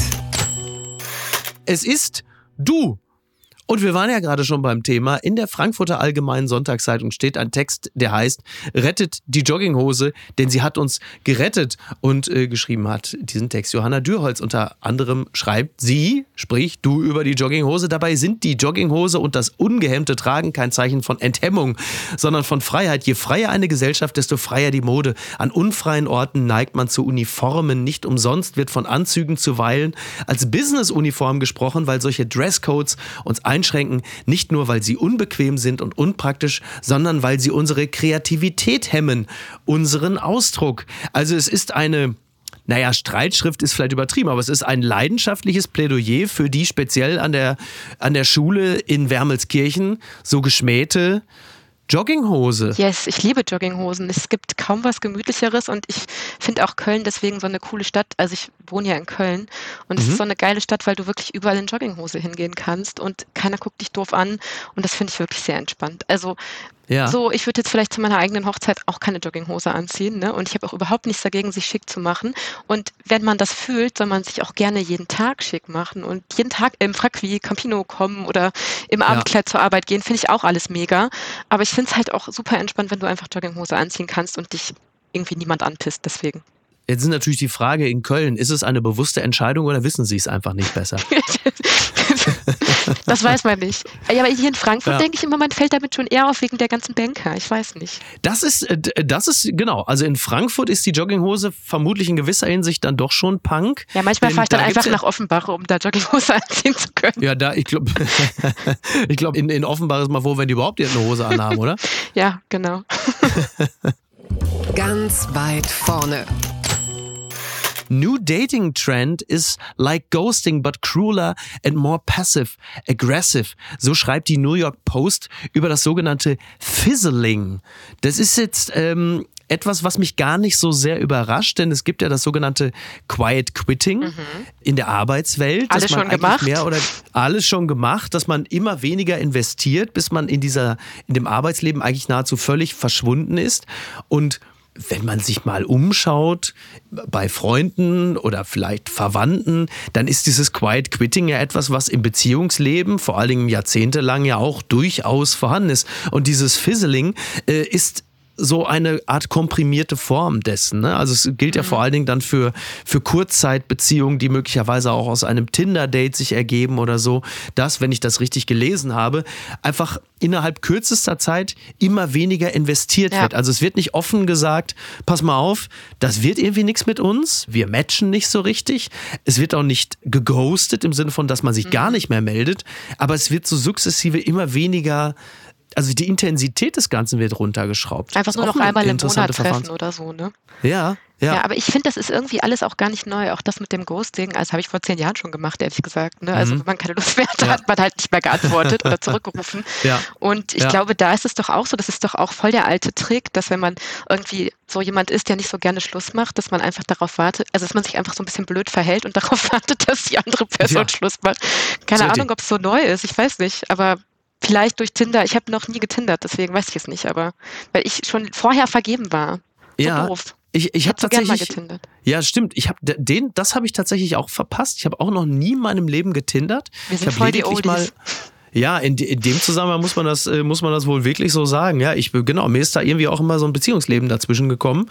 Es ist du. Und wir waren ja gerade schon beim Thema. In der Frankfurter Allgemeinen Sonntagszeitung steht ein Text, der heißt Rettet die Jogginghose, denn sie hat uns gerettet. Und äh, geschrieben hat diesen Text Johanna Dürholz unter anderem schreibt sie, sprich du über die Jogginghose. Dabei sind die Jogginghose und das ungehemmte Tragen kein Zeichen von Enthemmung, sondern von Freiheit. Je freier eine Gesellschaft, desto freier die Mode. An unfreien Orten neigt man zu Uniformen. Nicht umsonst wird von Anzügen zuweilen als Business-Uniform gesprochen, weil solche Dresscodes uns ein einschränken, nicht nur weil sie unbequem sind und unpraktisch, sondern weil sie unsere Kreativität hemmen, unseren Ausdruck. Also es ist eine naja, Streitschrift ist vielleicht übertrieben, aber es ist ein leidenschaftliches Plädoyer für die speziell an der, an der Schule in Wermelskirchen so geschmähte Jogginghose. Yes, ich liebe Jogginghosen. Es gibt kaum was Gemütlicheres und ich finde auch Köln deswegen so eine coole Stadt. Also ich wohne ja in Köln und es ist mhm. so eine geile Stadt, weil du wirklich überall in Jogginghose hingehen kannst und keiner guckt dich doof an und das finde ich wirklich sehr entspannt. Also ja. So, ich würde jetzt vielleicht zu meiner eigenen Hochzeit auch keine Jogginghose anziehen, ne? Und ich habe auch überhaupt nichts dagegen, sich schick zu machen. Und wenn man das fühlt, soll man sich auch gerne jeden Tag schick machen und jeden Tag im Frack wie Campino kommen oder im Abendkleid ja. zur Arbeit gehen, finde ich auch alles mega. Aber ich finde es halt auch super entspannt, wenn du einfach Jogginghose anziehen kannst und dich irgendwie niemand anpisst, deswegen. Jetzt ist natürlich die Frage in Köln, ist es eine bewusste Entscheidung oder wissen Sie es einfach nicht besser? das weiß man nicht. Ja, aber hier in Frankfurt ja. denke ich immer, man fällt damit schon eher auf wegen der ganzen Banker. Ich weiß nicht. Das ist, äh, das ist, genau. Also in Frankfurt ist die Jogginghose vermutlich in gewisser Hinsicht dann doch schon Punk. Ja, manchmal fahre ich dann einfach nach Offenbach, um da Jogginghose anziehen zu können. Ja, da, ich glaube, ich glaube, in, in Offenbach ist mal froh, wenn die überhaupt eine Hose anhaben, oder? ja, genau. Ganz weit vorne. New dating trend is like ghosting, but crueler and more passive, aggressive. So schreibt die New York Post über das sogenannte Fizzling. Das ist jetzt ähm, etwas, was mich gar nicht so sehr überrascht, denn es gibt ja das sogenannte Quiet Quitting mhm. in der Arbeitswelt. Alles schon gemacht. Mehr oder alles schon gemacht, dass man immer weniger investiert, bis man in dieser, in dem Arbeitsleben eigentlich nahezu völlig verschwunden ist. Und wenn man sich mal umschaut bei Freunden oder vielleicht Verwandten, dann ist dieses Quiet Quitting ja etwas, was im Beziehungsleben vor allen Dingen jahrzehntelang ja auch durchaus vorhanden ist. Und dieses Fizzling äh, ist so eine Art komprimierte Form dessen. Ne? Also es gilt ja mhm. vor allen Dingen dann für, für Kurzzeitbeziehungen, die möglicherweise auch aus einem Tinder-Date sich ergeben oder so, dass, wenn ich das richtig gelesen habe, einfach innerhalb kürzester Zeit immer weniger investiert ja. wird. Also es wird nicht offen gesagt, pass mal auf, das wird irgendwie nichts mit uns, wir matchen nicht so richtig. Es wird auch nicht geghostet im Sinne von, dass man sich mhm. gar nicht mehr meldet, aber es wird so sukzessive immer weniger also die Intensität des Ganzen wird runtergeschraubt. Einfach nur noch einmal im Monat treffen oder so, ne? Ja, ja. ja, aber ich finde, das ist irgendwie alles auch gar nicht neu. Auch das mit dem Ghosting, also habe ich vor zehn Jahren schon gemacht, ehrlich gesagt. Ne? Also mhm. wenn man keine Lust mehr hat, ja. hat man halt nicht mehr geantwortet oder zurückgerufen. Ja. Und ich glaube, da ist es doch auch so, das ist doch auch voll der alte Trick, dass wenn man irgendwie so jemand ist, der nicht so gerne Schluss macht, dass man einfach darauf wartet, also dass man sich einfach so ein bisschen blöd verhält und darauf wartet, dass die andere Person. Schluss macht. Keine so Ahnung, ob es so neu ist, ich weiß nicht, aber vielleicht durch Tinder. Ich habe noch nie getindert, deswegen weiß ich es nicht, aber weil ich schon vorher vergeben war. So ja, doof. Ich, ich habe tatsächlich. Ja, stimmt. Ich habe den, das habe ich tatsächlich auch verpasst. Ich habe auch noch nie in meinem Leben getindert. Wir sind ich voll die Oldies. mal ja, in, in, dem Zusammenhang muss man das äh, muss man das wohl wirklich so sagen. Ja, ich genau, mir ist da irgendwie auch immer so ein Beziehungsleben dazwischen gekommen.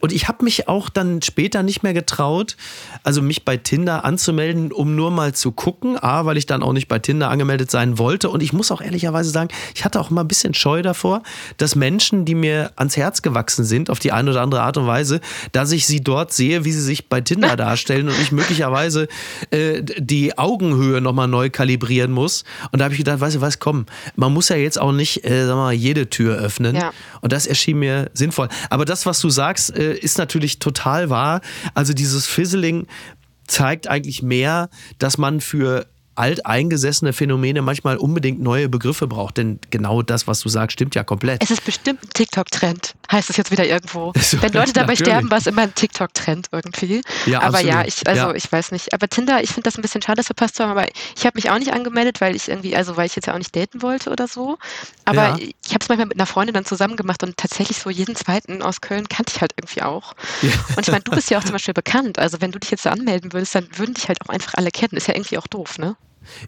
Und ich habe mich auch dann später nicht mehr getraut, also mich bei Tinder anzumelden, um nur mal zu gucken, a, weil ich dann auch nicht bei Tinder angemeldet sein wollte. Und ich muss auch ehrlicherweise sagen, ich hatte auch immer ein bisschen Scheu davor, dass Menschen, die mir ans Herz gewachsen sind auf die eine oder andere Art und Weise, dass ich sie dort sehe, wie sie sich bei Tinder darstellen und ich möglicherweise äh, die Augenhöhe nochmal neu kalibrieren muss. Und da habe ich gedacht, weißt du was, komm, man muss ja jetzt auch nicht, äh, sag mal, jede Tür öffnen. Ja. Und das erschien mir sinnvoll. Aber das, was du sagst, äh, ist natürlich total wahr. Also dieses Fizzling zeigt eigentlich mehr, dass man für alteingesessene Phänomene manchmal unbedingt neue Begriffe braucht. Denn genau das, was du sagst, stimmt ja komplett. Es ist bestimmt ein TikTok-Trend, heißt es jetzt wieder irgendwo. So, Wenn Leute dabei natürlich. sterben, war es immer ein TikTok-Trend irgendwie. Ja, aber absolut. ja, ich, also ja. ich weiß nicht. Aber Tinder, ich finde das ein bisschen schade, das verpasst zu haben. Aber ich habe mich auch nicht angemeldet, weil ich irgendwie, also weil ich jetzt ja auch nicht daten wollte oder so. Aber ja. ich habe es manchmal mit einer Freundin dann zusammen gemacht und tatsächlich so jeden zweiten aus Köln kannte ich halt irgendwie auch. Ja. Und ich meine, du bist ja auch zum Beispiel bekannt. Also wenn du dich jetzt da anmelden würdest, dann würden dich halt auch einfach alle kennen. Ist ja irgendwie auch doof, ne?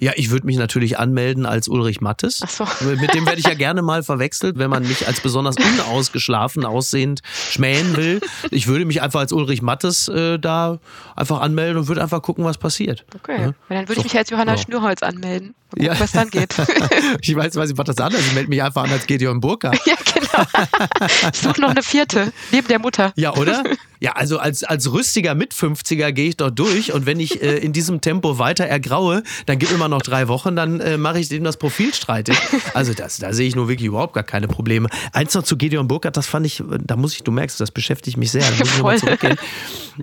Ja, ich würde mich natürlich anmelden als Ulrich Mattes. Ach so. Mit dem werde ich ja gerne mal verwechselt, wenn man mich als besonders unausgeschlafen aussehend schmähen will. Ich würde mich einfach als Ulrich Mattes äh, da einfach anmelden und würde einfach gucken, was passiert. Okay, ja? dann würde ich mich als Johanna ja. Schnürholz anmelden. Gucken, ja. was dann geht. ich weiß, was ich mache das anders. Ich melde mich einfach an als Gedeon Burka. ja, genau. Ich suche noch eine vierte, neben der Mutter. Ja, oder? Ja, also als, als rüstiger Mit-50er gehe ich dort durch und wenn ich äh, in diesem Tempo weiter ergraue, dann gibt immer noch drei Wochen, dann äh, mache ich dem das Profil streitig. Also das, da sehe ich nur wirklich überhaupt gar keine Probleme. Eins noch zu Gideon Burkhardt, das fand ich, da muss ich, du merkst, das beschäftigt mich sehr. Da muss ich nochmal zurückgehen.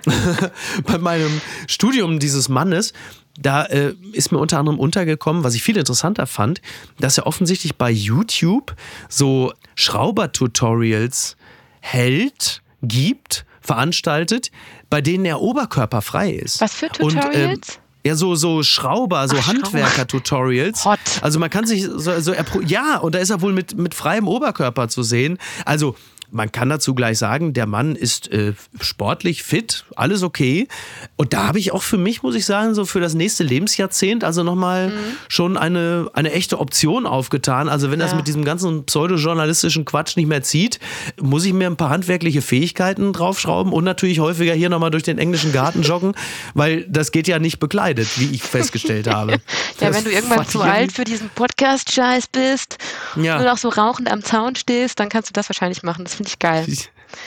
Bei meinem Studium dieses Mannes, da äh, ist mir unter anderem untergekommen, was ich viel interessanter fand, dass er offensichtlich bei YouTube so Schrauber-Tutorials hält, gibt veranstaltet, bei denen er oberkörperfrei ist. Was für Tutorials? Und, ähm, ja, so, so Schrauber, so Handwerker-Tutorials. Hot. Also man kann sich so, so ja, und da ist er wohl mit, mit freiem Oberkörper zu sehen. Also man kann dazu gleich sagen, der Mann ist äh, sportlich fit, alles okay. Und da habe ich auch für mich, muss ich sagen, so für das nächste Lebensjahrzehnt also nochmal mhm. schon eine, eine echte Option aufgetan. Also wenn ja. das mit diesem ganzen pseudojournalistischen Quatsch nicht mehr zieht, muss ich mir ein paar handwerkliche Fähigkeiten draufschrauben und natürlich häufiger hier nochmal durch den englischen Garten joggen, weil das geht ja nicht bekleidet, wie ich festgestellt habe. ja, das wenn du irgendwann zu alt für diesen Podcast-Scheiß bist, ja. nur noch so rauchend am Zaun stehst, dann kannst du das wahrscheinlich machen. Das finde ich geil.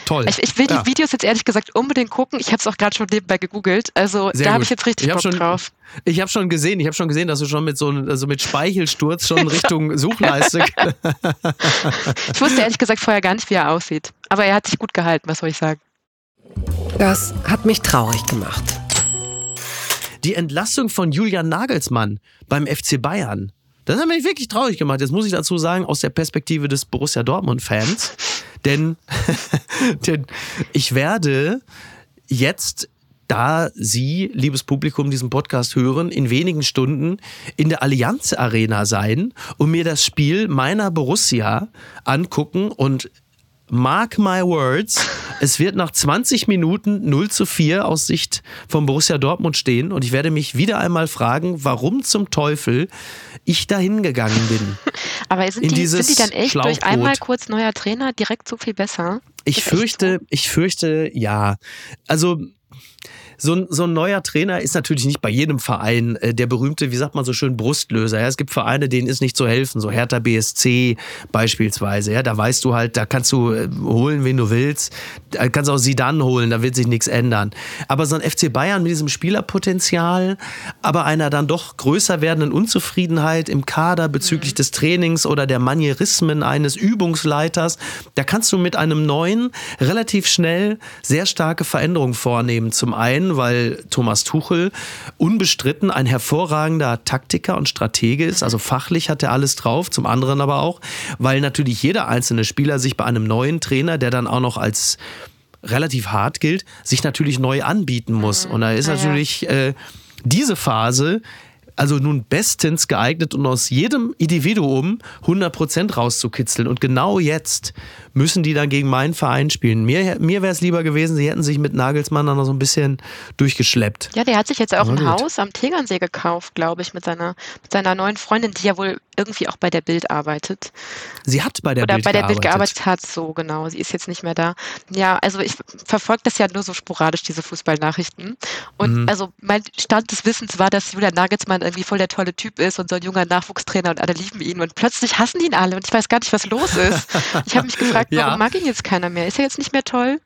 Toll. Ich, ich will ja. die Videos jetzt ehrlich gesagt unbedingt gucken. Ich habe es auch gerade schon nebenbei gegoogelt. Also Sehr da habe ich jetzt richtig ich Bock schon, drauf. Ich habe schon gesehen, ich habe schon gesehen, dass du schon mit so also mit Speichelsturz schon Richtung Suchleiste. ich wusste ehrlich gesagt vorher gar nicht, wie er aussieht. Aber er hat sich gut gehalten, was soll ich sagen. Das hat mich traurig gemacht. Die Entlassung von Julian Nagelsmann beim FC Bayern das hat mich wirklich traurig gemacht. Jetzt muss ich dazu sagen, aus der Perspektive des Borussia Dortmund-Fans. denn, denn ich werde jetzt da Sie, liebes Publikum, diesen Podcast hören, in wenigen Stunden in der Allianz Arena sein und mir das Spiel meiner Borussia angucken und mark my words, es wird nach 20 Minuten 0 zu 4 aus Sicht von Borussia Dortmund stehen und ich werde mich wieder einmal fragen, warum zum Teufel ich da hingegangen bin. Aber sind die, sind die dann echt durch einmal kurz neuer Trainer direkt so viel besser? Ich fürchte, so? ich fürchte, ja. Also so ein, so ein neuer Trainer ist natürlich nicht bei jedem Verein äh, der berühmte, wie sagt man so schön, Brustlöser. Ja, es gibt Vereine, denen ist nicht zu helfen, so Hertha BSC beispielsweise. Ja, da weißt du halt, da kannst du äh, holen, wen du willst. Da kannst auch sie dann holen, da wird sich nichts ändern. Aber so ein FC Bayern mit diesem Spielerpotenzial, aber einer dann doch größer werdenden Unzufriedenheit im Kader bezüglich mhm. des Trainings oder der Manierismen eines Übungsleiters, da kannst du mit einem neuen relativ schnell sehr starke Veränderungen vornehmen. Zum einen weil Thomas Tuchel unbestritten ein hervorragender Taktiker und Stratege ist. Also fachlich hat er alles drauf. Zum anderen aber auch, weil natürlich jeder einzelne Spieler sich bei einem neuen Trainer, der dann auch noch als relativ hart gilt, sich natürlich neu anbieten muss. Mhm. Und da ist natürlich äh, diese Phase also nun bestens geeignet, um aus jedem Individuum 100% rauszukitzeln. Und genau jetzt müssen die dann gegen meinen Verein spielen. Mir, mir wäre es lieber gewesen, sie hätten sich mit Nagelsmann dann noch so ein bisschen durchgeschleppt. Ja, der hat sich jetzt auch Aber ein gut. Haus am Tegernsee gekauft, glaube ich, mit seiner, mit seiner neuen Freundin, die ja wohl irgendwie auch bei der Bild arbeitet. Sie hat bei der Oder Bild bei der gearbeitet. Bild gearbeitet hat, so genau. Sie ist jetzt nicht mehr da. Ja, also ich verfolge das ja nur so sporadisch, diese Fußballnachrichten. Und mhm. also mein Stand des Wissens war, dass Julian Nagelsmann irgendwie voll der tolle Typ ist und so ein junger Nachwuchstrainer und alle lieben ihn. Und plötzlich hassen ihn alle und ich weiß gar nicht, was los ist. Ich habe mich gefragt, warum ja. mag ihn jetzt keiner mehr? Ist er jetzt nicht mehr toll?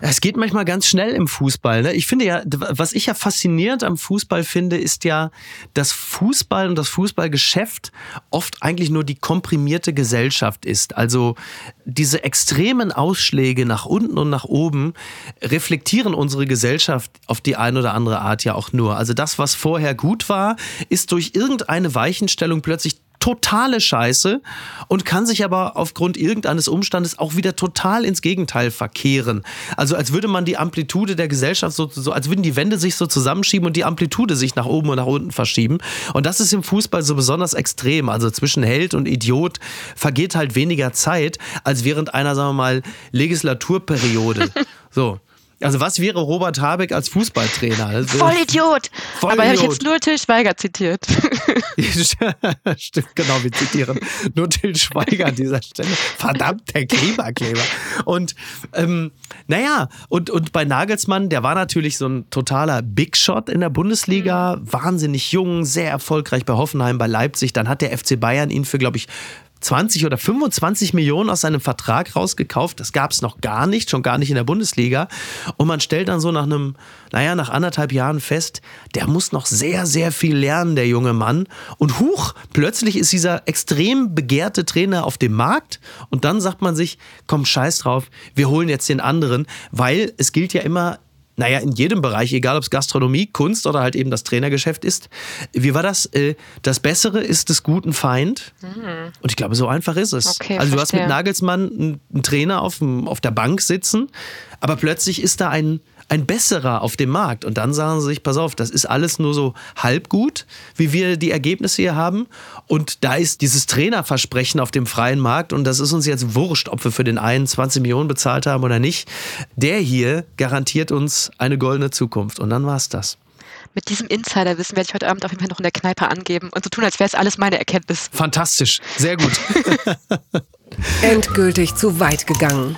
Es geht manchmal ganz schnell im Fußball. Ne? Ich finde ja, was ich ja faszinierend am Fußball finde, ist ja, dass Fußball und das Fußballgeschäft oft eigentlich nur die komprimierte Gesellschaft ist. Also diese extremen Ausschläge nach unten und nach oben reflektieren unsere Gesellschaft auf die eine oder andere Art ja auch nur. Also das, was vorher gut war, ist durch irgendeine Weichenstellung plötzlich totale Scheiße und kann sich aber aufgrund irgendeines Umstandes auch wieder total ins Gegenteil verkehren. Also als würde man die Amplitude der Gesellschaft so, so als würden die Wände sich so zusammenschieben und die Amplitude sich nach oben und nach unten verschieben. Und das ist im Fußball so besonders extrem. Also zwischen Held und Idiot vergeht halt weniger Zeit als während einer, sagen wir mal, Legislaturperiode. so. Also was wäre Robert Habeck als Fußballtrainer? Vollidiot! Voll Aber habe ich jetzt nur Till Schweiger zitiert. Stimmt, genau, wir zitieren nur Till Schweiger an dieser Stelle. Verdammt, der Klimakleber. Und ähm, naja, und, und bei Nagelsmann, der war natürlich so ein totaler Big Shot in der Bundesliga, mhm. wahnsinnig jung, sehr erfolgreich bei Hoffenheim, bei Leipzig. Dann hat der FC Bayern ihn für, glaube ich, 20 oder 25 Millionen aus seinem Vertrag rausgekauft. Das gab es noch gar nicht, schon gar nicht in der Bundesliga. Und man stellt dann so nach einem, naja, nach anderthalb Jahren fest, der muss noch sehr, sehr viel lernen, der junge Mann. Und huch, plötzlich ist dieser extrem begehrte Trainer auf dem Markt. Und dann sagt man sich, komm, scheiß drauf, wir holen jetzt den anderen, weil es gilt ja immer, naja, in jedem Bereich, egal ob es Gastronomie, Kunst oder halt eben das Trainergeschäft ist. Wie war das? Äh, das Bessere ist des guten Feind. Mhm. Und ich glaube, so einfach ist es. Okay, also du verstehe. hast mit Nagelsmann einen Trainer auf, auf der Bank sitzen, aber plötzlich ist da ein, ein besserer auf dem Markt. Und dann sagen sie sich, pass auf, das ist alles nur so halb gut, wie wir die Ergebnisse hier haben. Und da ist dieses Trainerversprechen auf dem freien Markt und das ist uns jetzt wurscht, ob wir für den einen 20 Millionen bezahlt haben oder nicht. Der hier garantiert uns eine goldene Zukunft. Und dann war es das mit diesem Insiderwissen werde ich heute Abend auf jeden Fall noch in der Kneipe angeben und so tun, als wäre es alles meine Erkenntnis. Fantastisch, sehr gut. Endgültig zu weit gegangen.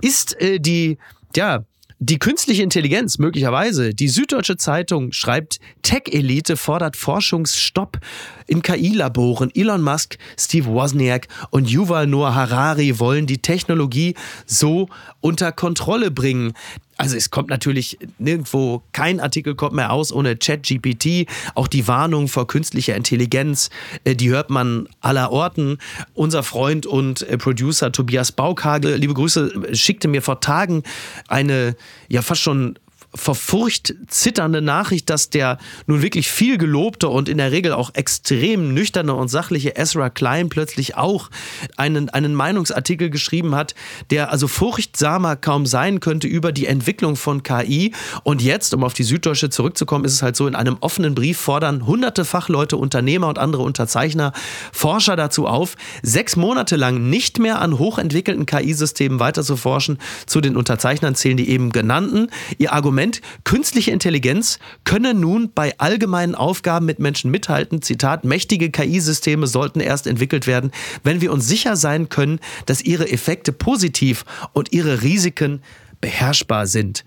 Ist äh, die ja, die künstliche Intelligenz möglicherweise. Die Süddeutsche Zeitung schreibt, Tech-Elite fordert Forschungsstopp in KI-Laboren. Elon Musk, Steve Wozniak und Yuval Noah Harari wollen die Technologie so unter Kontrolle bringen. Also es kommt natürlich nirgendwo, kein Artikel kommt mehr aus ohne ChatGPT. Auch die Warnung vor künstlicher Intelligenz, äh, die hört man aller Orten. Unser Freund und äh, Producer Tobias Baukage, liebe Grüße, schickte mir vor Tagen eine ja fast schon vor Furcht zitternde Nachricht, dass der nun wirklich viel gelobte und in der Regel auch extrem nüchterne und sachliche Ezra Klein plötzlich auch einen, einen Meinungsartikel geschrieben hat, der also furchtsamer kaum sein könnte über die Entwicklung von KI. Und jetzt, um auf die Süddeutsche zurückzukommen, ist es halt so, in einem offenen Brief fordern hunderte Fachleute, Unternehmer und andere Unterzeichner, Forscher dazu auf, sechs Monate lang nicht mehr an hochentwickelten KI-Systemen weiter zu forschen. Zu den Unterzeichnern zählen die eben genannten. Ihr Argument Argument, künstliche Intelligenz könne nun bei allgemeinen Aufgaben mit Menschen mithalten. Zitat, mächtige KI-Systeme sollten erst entwickelt werden, wenn wir uns sicher sein können, dass ihre Effekte positiv und ihre Risiken beherrschbar sind.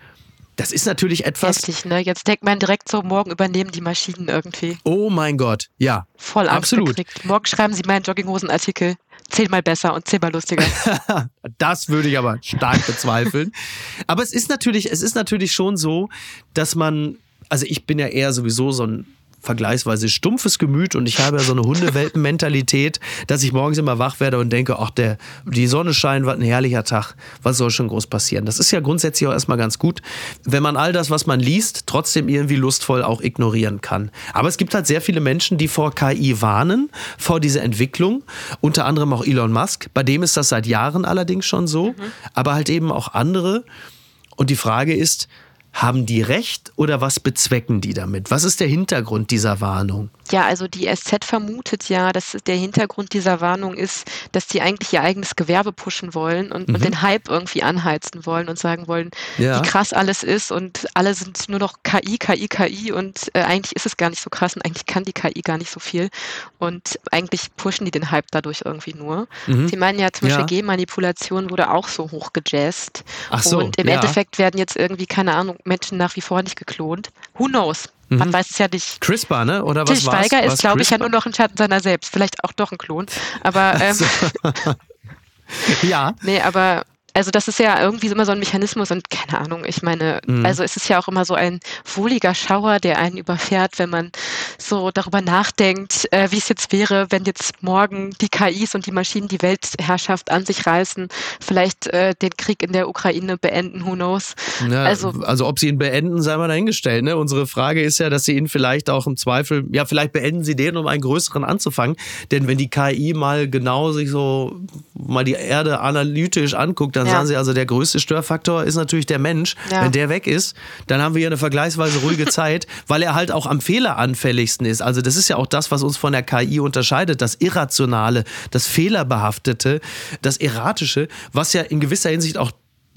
Das ist natürlich etwas. Heftig, ne? Jetzt denkt man direkt so, morgen übernehmen die Maschinen irgendwie. Oh mein Gott, ja. Voll Angst absolut. Gekriegt. Morgen schreiben sie meinen Jogginghosen-Artikel zehnmal besser und zehnmal lustiger. das würde ich aber stark bezweifeln. aber es ist natürlich, es ist natürlich schon so, dass man, also ich bin ja eher sowieso so ein vergleichsweise stumpfes Gemüt und ich habe ja so eine Hundewelpen-Mentalität, dass ich morgens immer wach werde und denke, ach, der, die Sonne scheint, was ein herrlicher Tag, was soll schon groß passieren? Das ist ja grundsätzlich auch erstmal ganz gut, wenn man all das, was man liest, trotzdem irgendwie lustvoll auch ignorieren kann. Aber es gibt halt sehr viele Menschen, die vor KI warnen, vor dieser Entwicklung, unter anderem auch Elon Musk, bei dem ist das seit Jahren allerdings schon so, mhm. aber halt eben auch andere. Und die Frage ist, haben die recht oder was bezwecken die damit? Was ist der Hintergrund dieser Warnung? Ja, also die SZ vermutet ja, dass der Hintergrund dieser Warnung ist, dass die eigentlich ihr eigenes Gewerbe pushen wollen und, mhm. und den Hype irgendwie anheizen wollen und sagen wollen, ja. wie krass alles ist und alle sind nur noch KI, KI, KI und äh, eigentlich ist es gar nicht so krass und eigentlich kann die KI gar nicht so viel und eigentlich pushen die den Hype dadurch irgendwie nur. Mhm. Sie meinen ja zum Beispiel ja. G-Manipulation wurde auch so hoch gejazzt so, und im ja. Endeffekt werden jetzt irgendwie, keine Ahnung, Menschen nach wie vor nicht geklont. Who knows? Man mhm. weiß es ja nicht. CRISPR, ne? Oder was war Schweiger ist, glaube ich, ja nur noch ein Schatten seiner selbst. Vielleicht auch doch ein Klon. Aber ähm, ja. Nee, aber also das ist ja irgendwie immer so ein Mechanismus und keine Ahnung, ich meine, mhm. also es ist ja auch immer so ein wohliger Schauer, der einen überfährt, wenn man so darüber nachdenkt, äh, wie es jetzt wäre, wenn jetzt morgen die KIs und die Maschinen die Weltherrschaft an sich reißen, vielleicht äh, den Krieg in der Ukraine beenden, who knows. Ja, also, also ob sie ihn beenden, sei mal dahingestellt. Ne? Unsere Frage ist ja, dass sie ihn vielleicht auch im Zweifel, ja vielleicht beenden sie den, um einen größeren anzufangen, denn wenn die KI mal genau sich so mal die Erde analytisch anguckt, dann ja. sagen sie also, der größte Störfaktor ist natürlich der Mensch. Ja. Wenn der weg ist, dann haben wir hier eine vergleichsweise ruhige Zeit, weil er halt auch am fehleranfälligsten ist. Also das ist ja auch das, was uns von der KI unterscheidet. Das Irrationale, das Fehlerbehaftete, das Erratische, was ja in gewisser Hinsicht auch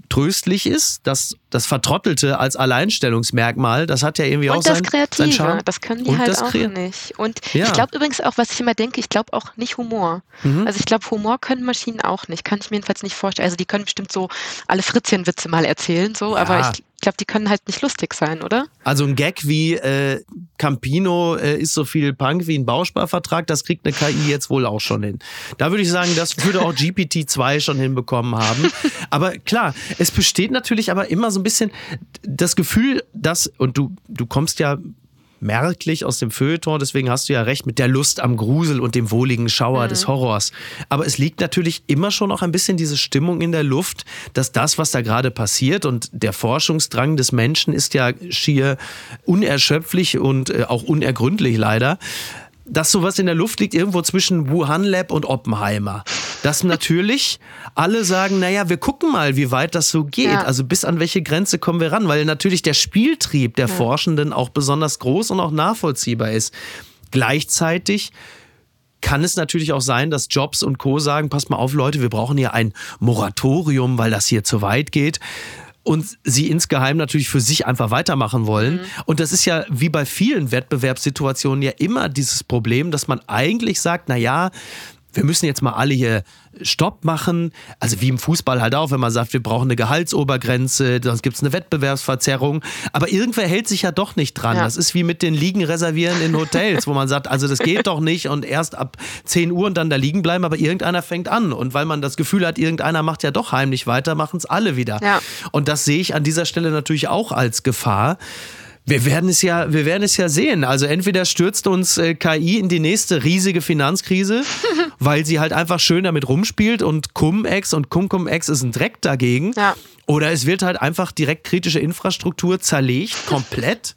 tröstlich ist, das, das Vertrottelte als Alleinstellungsmerkmal, das hat ja irgendwie und auch das sein, Kreative, sein Charme. das können die Und halt auch nicht. Und Ja. ich glaube übrigens auch, was ich immer denke, ich glaube auch nicht Humor. Mhm. Also ich glaube, Humor können Maschinen auch nicht. Kann ich mir jedenfalls nicht vorstellen. Also die können bestimmt so alle Fritzchenwitze mal erzählen, so, Ja. aber ich glaube, die können halt nicht lustig sein, oder? Also ein Gag wie äh, Campino äh, ist so viel Punk wie ein Bausparvertrag, das kriegt eine KI jetzt wohl auch schon hin. Da würde ich sagen, das würde auch GPT-2 schon hinbekommen haben. Aber klar, es besteht natürlich aber immer so ein bisschen das Gefühl, dass, und du, du kommst ja merklich aus dem Feuilleton, deswegen hast du ja recht mit der Lust am Grusel und dem wohligen Schauer des Horrors. Aber es liegt natürlich immer schon auch ein bisschen diese Stimmung in der Luft, dass das, was da gerade passiert und der Forschungsdrang des Menschen ist ja schier unerschöpflich und äh, auch unergründlich leider. Dass sowas in der Luft liegt irgendwo zwischen Wuhan Lab und Oppenheimer. Dass natürlich alle sagen, naja, wir gucken mal, wie weit das so geht. Ja. Also bis an welche Grenze kommen wir ran, weil natürlich der Spieltrieb der Forschenden auch besonders groß und auch nachvollziehbar ist. Gleichzeitig kann es natürlich auch sein, dass Jobs und Co. sagen, passt mal auf, Leute, wir brauchen hier ein Moratorium, weil das hier zu weit geht. Und sie insgeheim natürlich für sich einfach weitermachen wollen. Und das ist ja wie bei vielen Wettbewerbssituationen ja immer dieses Problem, dass man eigentlich sagt, na ja, wir müssen jetzt mal alle hier Stopp machen. Also wie im Fußball halt auch, wenn man sagt, wir brauchen eine Gehaltsobergrenze, sonst gibt es eine Wettbewerbsverzerrung. Aber irgendwer hält sich ja doch nicht dran. Ja. Das ist wie mit den Liegen reservieren in Hotels, wo man sagt, also das geht doch nicht und erst ab 10 Uhr und dann da liegen bleiben, aber irgendeiner fängt an. Und weil man das Gefühl hat, irgendeiner macht ja doch heimlich weiter, machen es alle wieder. Ja. Und das sehe ich an dieser Stelle natürlich auch als Gefahr. Wir werden es ja, wir werden es ja sehen. Also entweder stürzt uns äh, KI in die nächste riesige Finanzkrise, weil sie halt einfach schön damit rumspielt und Cum-Ex und Cum-Cum-Ex ist ein Dreck dagegen. Ja. Oder es wird halt einfach direkt kritische Infrastruktur zerlegt, komplett.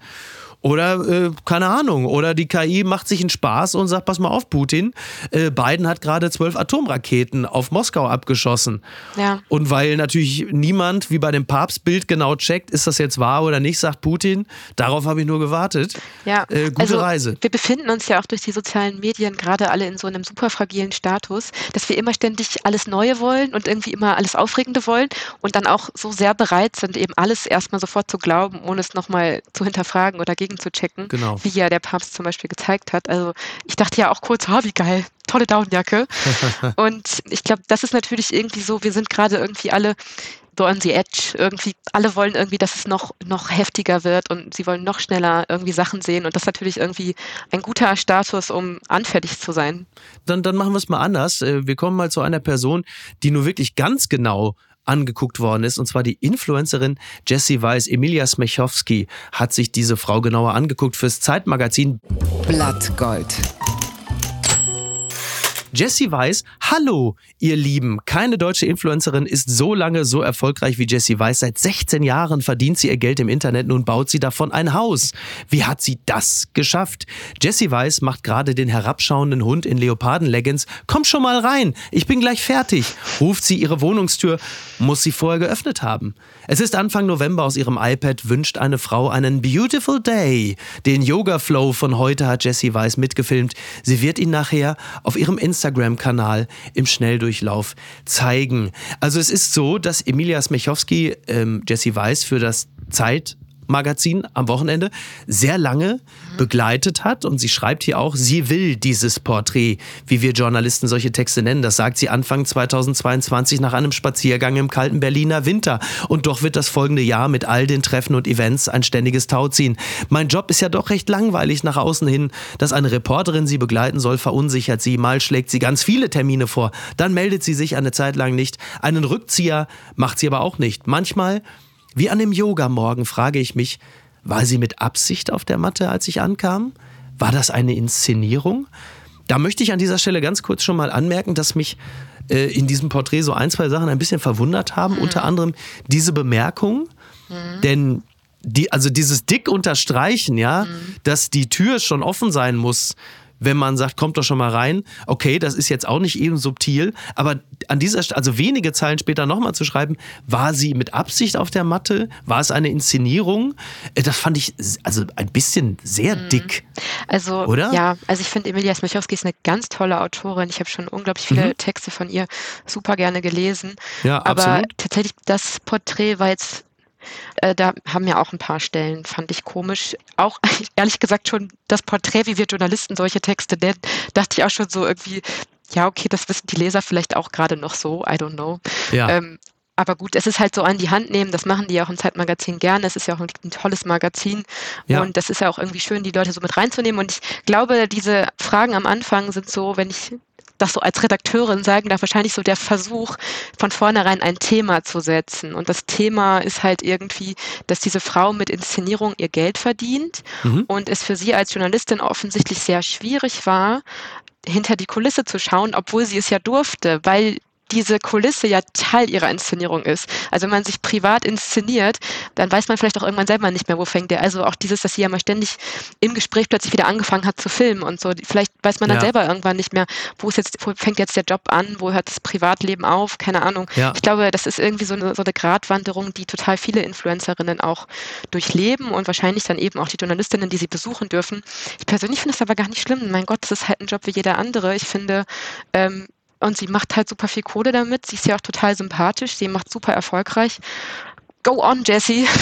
Oder, äh, keine Ahnung, oder die KI macht sich einen Spaß und sagt, pass mal auf, Putin, äh, Biden hat gerade zwölf Atomraketen auf Moskau abgeschossen. Ja. Und weil natürlich niemand, wie bei dem Papstbild, genau checkt, ist das jetzt wahr oder nicht, sagt Putin, darauf habe ich nur gewartet. Ja, Äh, gute also Reise. wir befinden uns ja auch durch die sozialen Medien gerade alle in so einem super fragilen Status, dass wir immer ständig alles Neue wollen und irgendwie immer alles Aufregende wollen und dann auch so sehr bereit sind, eben alles erstmal sofort zu glauben, ohne es nochmal zu hinterfragen oder gegen zu checken, Genau. wie ja der Papst zum Beispiel gezeigt hat. Also ich dachte ja auch kurz, ha, wie geil, tolle Daunenjacke. und ich glaube, das ist natürlich irgendwie so, wir sind gerade irgendwie alle so on the edge. Irgendwie, alle wollen irgendwie, dass es noch, noch heftiger wird und sie wollen noch schneller irgendwie Sachen sehen. Und das ist natürlich irgendwie ein guter Status, um anfällig zu sein. Dann, dann machen wir es mal anders. Äh, Wir kommen mal zu einer Person, die nur wirklich ganz genau angeguckt worden ist, und zwar die Influencerin Jessie Weiss. Emilia Smechowski hat sich diese Frau genauer angeguckt fürs Zeitmagazin. Blattgold. Jessie Weiss, hallo, ihr Lieben. Keine deutsche Influencerin ist so lange so erfolgreich wie Jessie Weiss. Seit 16 Jahren verdient sie ihr Geld im Internet. Nun baut sie davon ein Haus. Wie hat sie das geschafft? Jessie Weiss macht gerade den herabschauenden Hund in Leoparden-Leggings. Komm schon mal rein, ich bin gleich fertig. Ruft sie ihre Wohnungstür, muss sie vorher geöffnet haben. Es ist Anfang November. Aus ihrem iPad wünscht eine Frau einen Beautiful Day. Den Yoga-Flow von heute hat Jessie Weiss mitgefilmt. Sie wird ihn nachher auf ihrem Instagram-Kanal im Schnelldurchlauf zeigen. Also es ist so, dass Emilia Smechowski ähm, Jessie Weiss für das Zeit Magazin am Wochenende sehr lange begleitet hat und sie schreibt hier auch, sie will dieses Porträt, wie wir Journalisten solche Texte nennen. Das sagt sie Anfang 2022 nach einem Spaziergang im kalten Berliner Winter. Und doch wird das folgende Jahr mit all den Treffen und Events ein ständiges Tauziehen. Mein Job ist ja doch recht langweilig nach außen hin. Dass eine Reporterin sie begleiten soll, verunsichert sie. Mal schlägt sie ganz viele Termine vor, dann meldet sie sich eine Zeit lang nicht. Einen Rückzieher macht sie aber auch nicht. Manchmal wie an dem Yoga-Morgen frage ich mich, war sie mit Absicht auf der Matte, als ich ankam? War das eine Inszenierung? Da möchte ich an dieser Stelle ganz kurz schon mal anmerken, dass mich äh, in diesem Porträt so ein, zwei Sachen ein bisschen verwundert haben. Unter anderem diese Bemerkung, denn die, also dieses dick unterstreichen, ja, dass die Tür schon offen sein muss, wenn man sagt, kommt doch schon mal rein. Okay, das ist jetzt auch nicht eben subtil, aber an dieser Stelle, also wenige Zeilen später nochmal zu schreiben, war sie mit Absicht auf der Matte? War es eine Inszenierung? Äh, das fand ich also ein bisschen sehr mhm. dick. Also, oder? Ja, also ich finde Emilia Smichowski ist eine ganz tolle Autorin. Ich habe schon unglaublich viele mhm. Texte von ihr super gerne gelesen. Ja, aber absolut. tatsächlich das Porträt war jetzt äh, da haben ja auch ein paar Stellen, fand ich komisch. Auch ehrlich gesagt schon das Porträt, wie wir Journalisten solche Texte nennen, dachte ich auch schon so irgendwie, ja, okay, das wissen die Leser vielleicht auch gerade noch so, I don't know. Ja. Ähm, aber gut, es ist halt so an die Hand nehmen, das machen die auch im Zeitmagazin gerne. Es ist ja auch ein, ein tolles Magazin ja. und das ist ja auch irgendwie schön, die Leute so mit reinzunehmen. Und ich glaube, diese Fragen am Anfang sind so, wenn ich das so als Redakteurin sagen darf, wahrscheinlich so der Versuch, von vornherein ein Thema zu setzen. Und das Thema ist halt irgendwie, dass diese Frau mit Inszenierung ihr Geld verdient mhm. und es für sie als Journalistin offensichtlich sehr schwierig war, hinter die Kulisse zu schauen, obwohl sie es ja durfte, weil diese Kulisse ja Teil ihrer Inszenierung ist. Also wenn man sich privat inszeniert, dann weiß man vielleicht auch irgendwann selber nicht mehr, wo fängt der. Also auch dieses, dass sie ja mal ständig im Gespräch plötzlich wieder angefangen hat zu filmen und so. Vielleicht weiß man dann ja. selber irgendwann nicht mehr, wo ist jetzt, wo fängt jetzt der Job an, wo hört das Privatleben auf, keine Ahnung. Ja. Ich glaube, das ist irgendwie so eine, so eine Gratwanderung, die total viele Influencerinnen auch durchleben und wahrscheinlich dann eben auch die Journalistinnen, die sie besuchen dürfen. Ich persönlich finde es aber gar nicht schlimm. Mein Gott, das ist halt ein Job wie jeder andere. Ich finde, ähm, und sie macht halt super viel Kohle damit. Sie ist ja auch total sympathisch. Sie macht super erfolgreich. Go on, Jessie.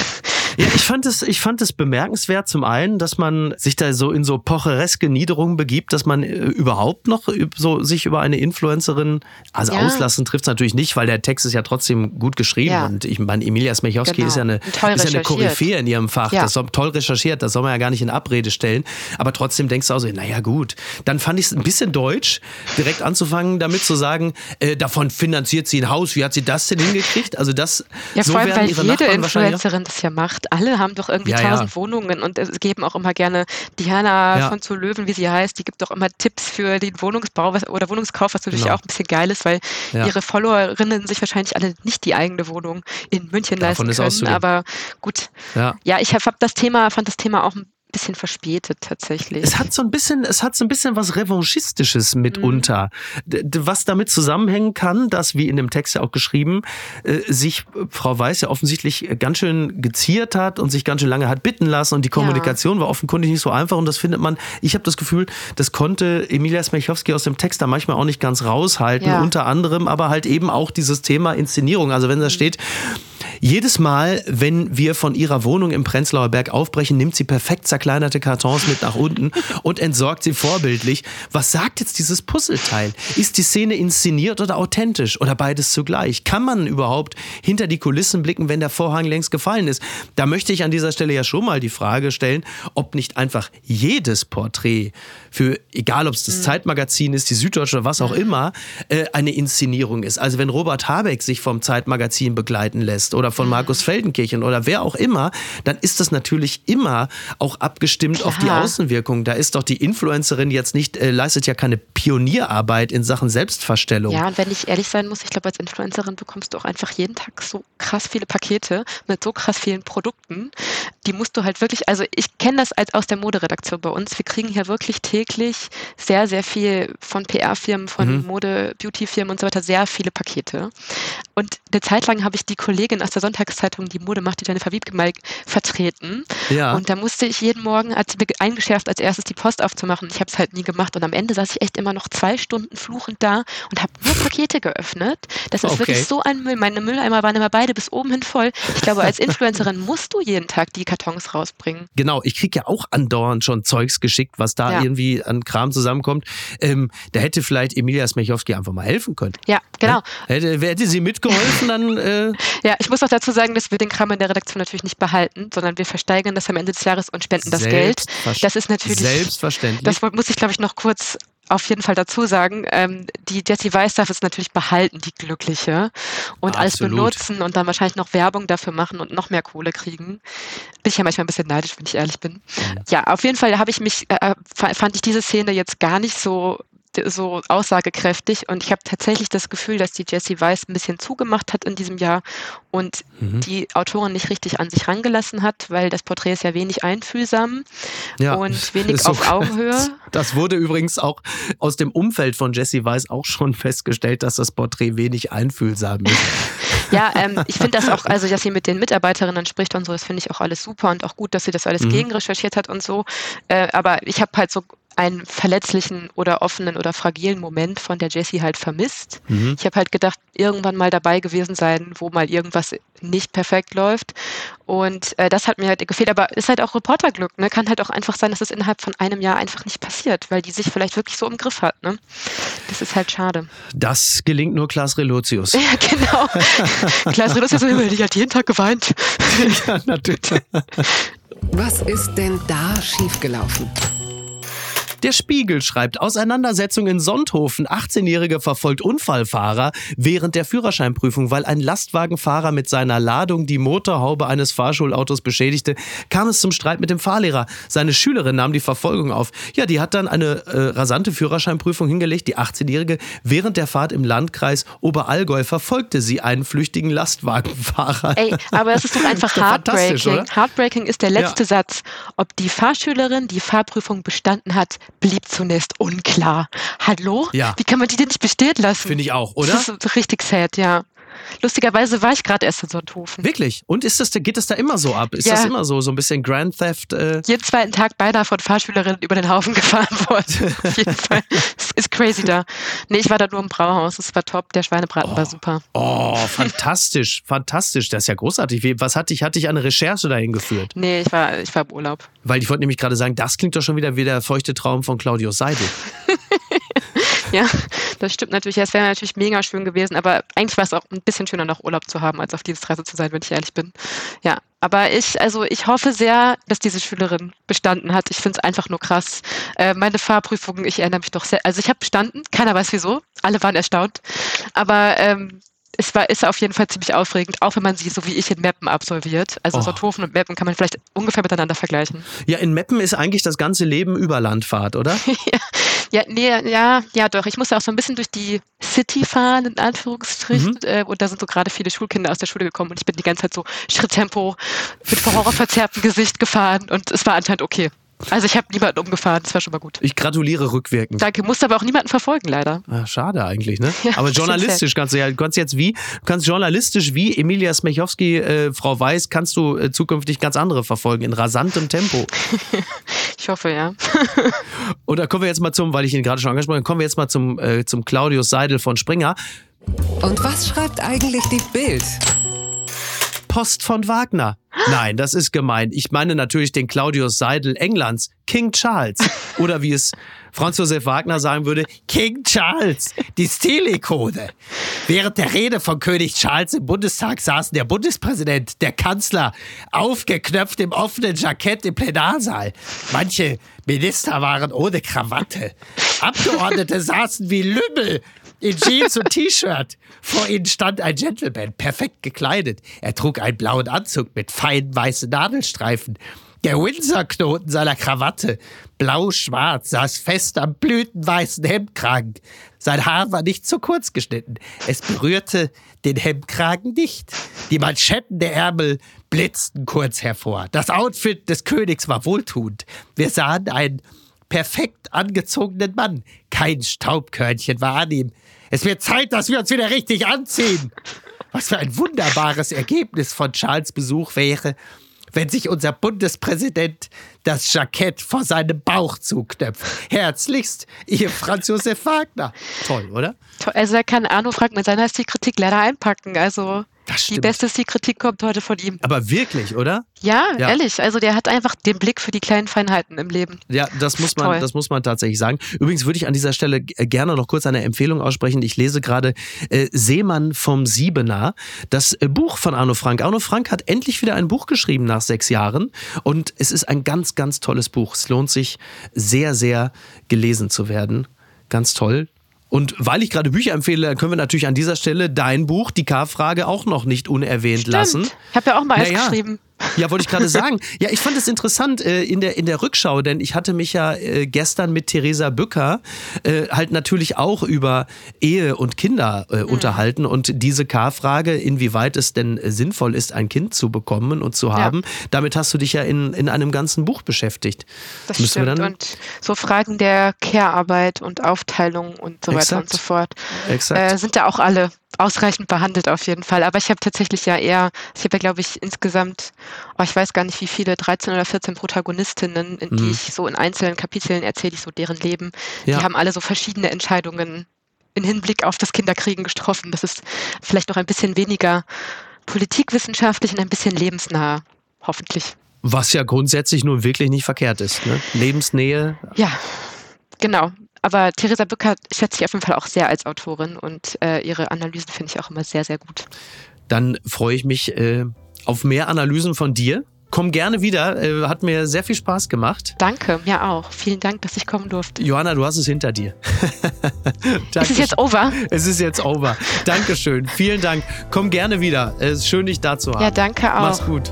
Ja, ich fand es, ich fand es bemerkenswert zum einen, dass man sich da so in so pochereske Niederungen begibt, dass man äh, überhaupt noch so sich über eine Influencerin, also ja. auslassen trifft es natürlich nicht, weil der Text ist ja trotzdem gut geschrieben ja. und ich meine, Emilia Smechowski genau. ist ja eine, ist ja eine Koryphäe in ihrem Fach, ja. das soll toll recherchiert, das soll man ja gar nicht in Abrede stellen, aber trotzdem denkst du auch so, naja gut, dann fand ich es ein bisschen deutsch, direkt anzufangen damit zu sagen, äh, davon finanziert sie ein Haus, wie hat sie das denn hingekriegt? Also das, ja, so vor allem, weil ihre jede Influencerin das ja macht alle haben doch irgendwie tausend ja, Wohnungen und es geben auch immer gerne Diana ja. von zu Löwen, wie sie heißt, die gibt doch immer Tipps für den Wohnungsbau was, oder Wohnungskauf, was natürlich genau. auch ein bisschen geil ist, weil ihre Followerinnen sich wahrscheinlich alle nicht die eigene Wohnung in München Davon leisten können. Aber gut, ja, ich habe hab das Thema, fand das Thema auch ein bisschen verspätet tatsächlich. Es hat so ein bisschen, es hat so ein bisschen was Revanchistisches mitunter, mhm. was damit zusammenhängen kann, dass, wie in dem Text ja auch geschrieben, äh, sich Frau Weiß ja offensichtlich ganz schön geziert hat und sich ganz schön lange hat bitten lassen und die Kommunikation ja. war offenkundig nicht so einfach und das findet man, ich habe das Gefühl, das konnte Emilia Smechowski aus dem Text da manchmal auch nicht ganz raushalten, ja. unter anderem aber halt eben auch dieses Thema Inszenierung. Also wenn da mhm. steht, jedes Mal, wenn wir von ihrer Wohnung im Prenzlauer Berg aufbrechen, nimmt sie perfekt zerkleinerte Kartons mit nach unten und entsorgt sie vorbildlich. Was sagt jetzt dieses Puzzleteil? Ist die Szene inszeniert oder authentisch oder beides zugleich? Kann man überhaupt hinter die Kulissen blicken, wenn der Vorhang längst gefallen ist? Da möchte ich an dieser Stelle ja schon mal die Frage stellen, ob nicht einfach jedes Porträt für, egal ob es das mhm. Zeitmagazin ist, die Süddeutsche oder was auch mhm. immer, äh, eine Inszenierung ist. Also wenn Robert Habeck sich vom Zeitmagazin begleiten lässt oder von mhm. Markus Feldenkirchen oder wer auch immer, dann ist das natürlich immer auch abgestimmt Klar. auf die Außenwirkung. Da ist doch die Influencerin jetzt nicht, äh, leistet ja keine Pionierarbeit in Sachen Selbstverstellung. Ja, und wenn ich ehrlich sein muss, ich glaube, als Influencerin bekommst du auch einfach jeden Tag so krass viele Pakete mit so krass vielen Produkten. Die musst du halt wirklich, also ich kenne das als aus der Moderedaktion bei uns. Wir kriegen hier wirklich täglich sehr, sehr viel von PR-Firmen, von mhm. Mode-Beauty-Firmen und so weiter, sehr viele Pakete. Und eine Zeit lang habe ich die Kollegin aus der Sonntagszeitung, die Mode macht, die Jennifer Wiebke mal vertreten. Ja. Und da musste ich jeden Morgen, als eingeschärft, als erstes die Post aufzumachen. Ich habe es halt nie gemacht. Und am Ende saß ich echt immer noch zwei Stunden fluchend da und habe nur Pakete geöffnet. Das ist okay. wirklich so ein Müll. Meine Mülleimer waren immer beide bis oben hin voll. Ich glaube, als Influencerin musst du jeden Tag die Kartons rausbringen. Genau, ich kriege ja auch andauernd schon Zeugs geschickt, was da ja. irgendwie an Kram zusammenkommt. Ähm, da hätte vielleicht Emilia Smechowski einfach mal helfen können. Ja, genau. Ja? Hätte, hätte sie mitgeholfen, dann. Äh ja, ich muss auch dazu sagen, dass wir den Kram in der Redaktion natürlich nicht behalten, sondern wir versteigern das am Ende des Jahres und spenden das Geld. Das ist natürlich. Selbstverständlich. Das muss ich, glaube ich, noch kurz auf jeden Fall dazu sagen, ähm, die Jessie Weiß darf es natürlich behalten, die Glückliche, und Absolut. alles benutzen und dann wahrscheinlich noch Werbung dafür machen und noch mehr Kohle kriegen. Bin ich ja manchmal ein bisschen neidisch, wenn ich ehrlich bin. Mhm. Ja, auf jeden Fall habe ich mich, äh, äh fand ich diese Szene jetzt gar nicht so so aussagekräftig. Und ich habe tatsächlich das Gefühl, dass die Jessie Weiss ein bisschen zugemacht hat in diesem Jahr und mhm. die Autorin nicht richtig an sich rangelassen hat, weil das Porträt ist ja wenig einfühlsam ja, und wenig so, auf Augenhöhe. Das wurde übrigens auch aus dem Umfeld von Jessie Weiss auch schon festgestellt, dass das Porträt wenig einfühlsam ist. Ja, ähm, ich finde das auch, also dass sie mit den Mitarbeiterinnen spricht und so, das finde ich auch alles super und auch gut, dass sie das alles mhm. gegenrecherchiert hat und so. Äh, aber ich habe halt so einen verletzlichen oder offenen oder fragilen Moment von der Jessie halt vermisst. Mhm. Ich habe halt gedacht, irgendwann mal dabei gewesen sein, wo mal irgendwas nicht perfekt läuft. Und äh, das hat mir halt gefehlt. Aber ist halt auch Reporterglück. Ne? Kann halt auch einfach sein, dass es innerhalb von einem Jahr einfach nicht passiert, weil die sich vielleicht wirklich so im Griff hat. Ne? Das ist halt schade. Das gelingt nur Klaas Relotius. Ja, genau. Klaas Relotius die hat jeden Tag geweint. ja, natürlich. Was ist denn da schiefgelaufen? Der Spiegel schreibt Auseinandersetzung in Sonthofen. 18-Jährige verfolgt Unfallfahrer während der Führerscheinprüfung, weil ein Lastwagenfahrer mit seiner Ladung die Motorhaube eines Fahrschulautos beschädigte, kam es zum Streit mit dem Fahrlehrer. Seine Schülerin nahm die Verfolgung auf. Ja, die hat dann eine äh, rasante Führerscheinprüfung hingelegt. Die 18-Jährige während der Fahrt im Landkreis Oberallgäu verfolgte sie einen flüchtigen Lastwagenfahrer. Ey, aber es ist doch einfach ist heartbreaking. Heartbreaking ist der letzte ja. Satz. Ob die Fahrschülerin die Fahrprüfung bestanden hat, blieb zunächst unklar. Hallo? Ja. Wie kann man die denn nicht bestehen lassen? Finde ich auch, oder? Das ist richtig sad, ja. Lustigerweise war ich gerade erst in Sonthofen. Wirklich? Und ist das, geht das da immer so ab? Ist ja. das immer so, so ein bisschen Grand Theft? Äh? Jeden zweiten Tag beinahe von Fahrschülerinnen über den Haufen gefahren worden. Auf jeden Fall. Es ist crazy da. Nee, ich war da nur im Brauhaus. Es war top. Der Schweinebraten oh. war super. Oh, fantastisch. fantastisch. Das ist ja großartig. Was hat dich, hat dich eine Recherche dahin geführt? Nee, ich war, ich war im Urlaub. Weil ich wollte nämlich gerade sagen, das klingt doch schon wieder wie der feuchte Traum von Claudius Seidel. Ja, das stimmt natürlich. Es wäre natürlich mega schön gewesen, aber eigentlich war es auch ein bisschen schöner, noch Urlaub zu haben, als auf Dienstreise zu sein, wenn ich ehrlich bin. Ja, aber ich, also ich hoffe sehr, dass diese Schülerin bestanden hat. Ich finde es einfach nur krass. Äh, meine Fahrprüfungen, ich erinnere mich doch sehr. Also ich habe bestanden, keiner weiß wieso. Alle waren erstaunt. Aber ähm, es war, ist auf jeden Fall ziemlich aufregend, auch wenn man sie so wie ich in Meppen absolviert. Also oh. Sonthofen und Meppen kann man vielleicht ungefähr miteinander vergleichen. Ja, in Meppen ist eigentlich das ganze Leben über Landfahrt, oder? ja, ja, nee, ja, ja, doch. Ich musste auch so ein bisschen durch die City fahren, in Anführungsstrichen. Mhm. Äh, und da sind so gerade viele Schulkinder aus der Schule gekommen und ich bin die ganze Zeit so Schritttempo mit horrorverzerrtem Gesicht gefahren und es war anscheinend okay. Also ich habe niemanden umgefahren, das war schon mal gut. Ich gratuliere rückwirkend. Danke, musste aber auch niemanden verfolgen, leider. Ah, schade eigentlich, ne? Ja, aber journalistisch kannst du ja, du kannst jetzt wie, du kannst journalistisch wie Emilia Smechowski, äh, Frau Weiß, kannst du äh, zukünftig ganz andere verfolgen, in rasantem Tempo. ich hoffe, ja. Und da kommen wir jetzt mal zum, weil ich ihn gerade schon angesprochen habe, kommen wir jetzt mal zum, äh, zum Claudius Seidel von Springer. Und was schreibt eigentlich die Bild? Post von Wagner. Nein, das ist gemein. Ich meine natürlich den Claudius Seidel Englands, King Charles. Oder wie es Franz Josef Wagner sagen würde, King Charles, die Stilikone. Während der Rede von König Charles im Bundestag saßen der Bundespräsident, der Kanzler, aufgeknöpft im offenen Jackett im Plenarsaal. Manche Minister waren ohne Krawatte. Abgeordnete saßen wie Lümmel in Jeans und T-Shirt. Vor ihnen stand ein Gentleman, perfekt gekleidet. Er trug einen blauen Anzug mit feinen weißen Nadelstreifen. Der Windsor-Knoten seiner Krawatte, blau-schwarz, saß fest am blütenweißen Hemdkragen. Sein Haar war nicht zu kurz geschnitten. Es berührte den Hemdkragen nicht. Die Manschetten der Ärmel blitzten kurz hervor. Das Outfit des Königs war wohltuend. Wir sahen einen perfekt angezogenen Mann. Kein Staubkörnchen war an ihm. Es wird Zeit, dass wir uns wieder richtig anziehen. Was für ein wunderbares Ergebnis von Charles Besuch wäre, wenn sich unser Bundespräsident das Jackett vor seinem Bauch zuknöpft. Herzlichst, Ihr Franz Josef Wagner. Toll, oder? Also er kann Arno Frank mit seiner Stilkritik leider einpacken. Also die beste Stilkritik kommt heute von ihm. Aber wirklich, oder? Ja, ja, ehrlich. Also der hat einfach den Blick für die kleinen Feinheiten im Leben. Ja, das muss man, das muss man tatsächlich sagen. Übrigens würde ich an dieser Stelle gerne noch kurz eine Empfehlung aussprechen. Ich lese gerade äh, Seemann vom Siebener, das äh, Buch von Arno Frank. Arno Frank hat endlich wieder ein Buch geschrieben nach sechs Jahren und es ist ein ganz, ganz tolles Buch. Es lohnt sich sehr, sehr gelesen zu werden. Ganz toll. Und weil ich gerade Bücher empfehle, können wir natürlich an dieser Stelle dein Buch, die K-Frage, auch noch nicht unerwähnt Stimmt. lassen. Ich habe ja auch mal eins naja, geschrieben. Ja, wollte ich gerade sagen. Ja, ich fand es interessant äh, in, der, in der Rückschau, denn ich hatte mich ja äh, gestern mit Theresa Bücker äh, halt natürlich auch über Ehe und Kinder äh, mhm. unterhalten und diese K-Frage, inwieweit es denn sinnvoll ist, ein Kind zu bekommen und zu haben, ja. damit hast du dich ja in, in einem ganzen Buch beschäftigt. Das Müssen stimmt. und so Fragen der Care-Arbeit und Aufteilung und so Exakt. weiter und so fort äh, sind da auch alle ausreichend behandelt auf jeden Fall. Aber ich habe tatsächlich ja eher, ich habe ja glaube ich insgesamt, oh, ich weiß gar nicht wie viele, 13 oder 14 Protagonistinnen, in mhm. die ich so in einzelnen Kapiteln erzähle ich so deren Leben. Ja. Die haben alle so verschiedene Entscheidungen in Hinblick auf das Kinderkriegen getroffen. Das ist vielleicht noch ein bisschen weniger politikwissenschaftlich und ein bisschen lebensnah, hoffentlich. Was ja grundsätzlich nun wirklich nicht verkehrt ist. Ne? Lebensnähe. Ja, genau. Aber Theresa Bücker schätze ich auf jeden Fall auch sehr als Autorin und äh, ihre Analysen finde ich auch immer sehr, sehr gut. Dann freue ich mich äh, auf mehr Analysen von dir. Komm gerne wieder. Äh, hat mir sehr viel Spaß gemacht. Danke, mir auch. Vielen Dank, dass ich kommen durfte. Johanna, du hast es hinter dir. ist es jetzt over? Es ist jetzt over. Dankeschön. Vielen Dank. Komm gerne wieder. Es ist schön, dich da zu haben. Ja, danke auch. Mach's gut.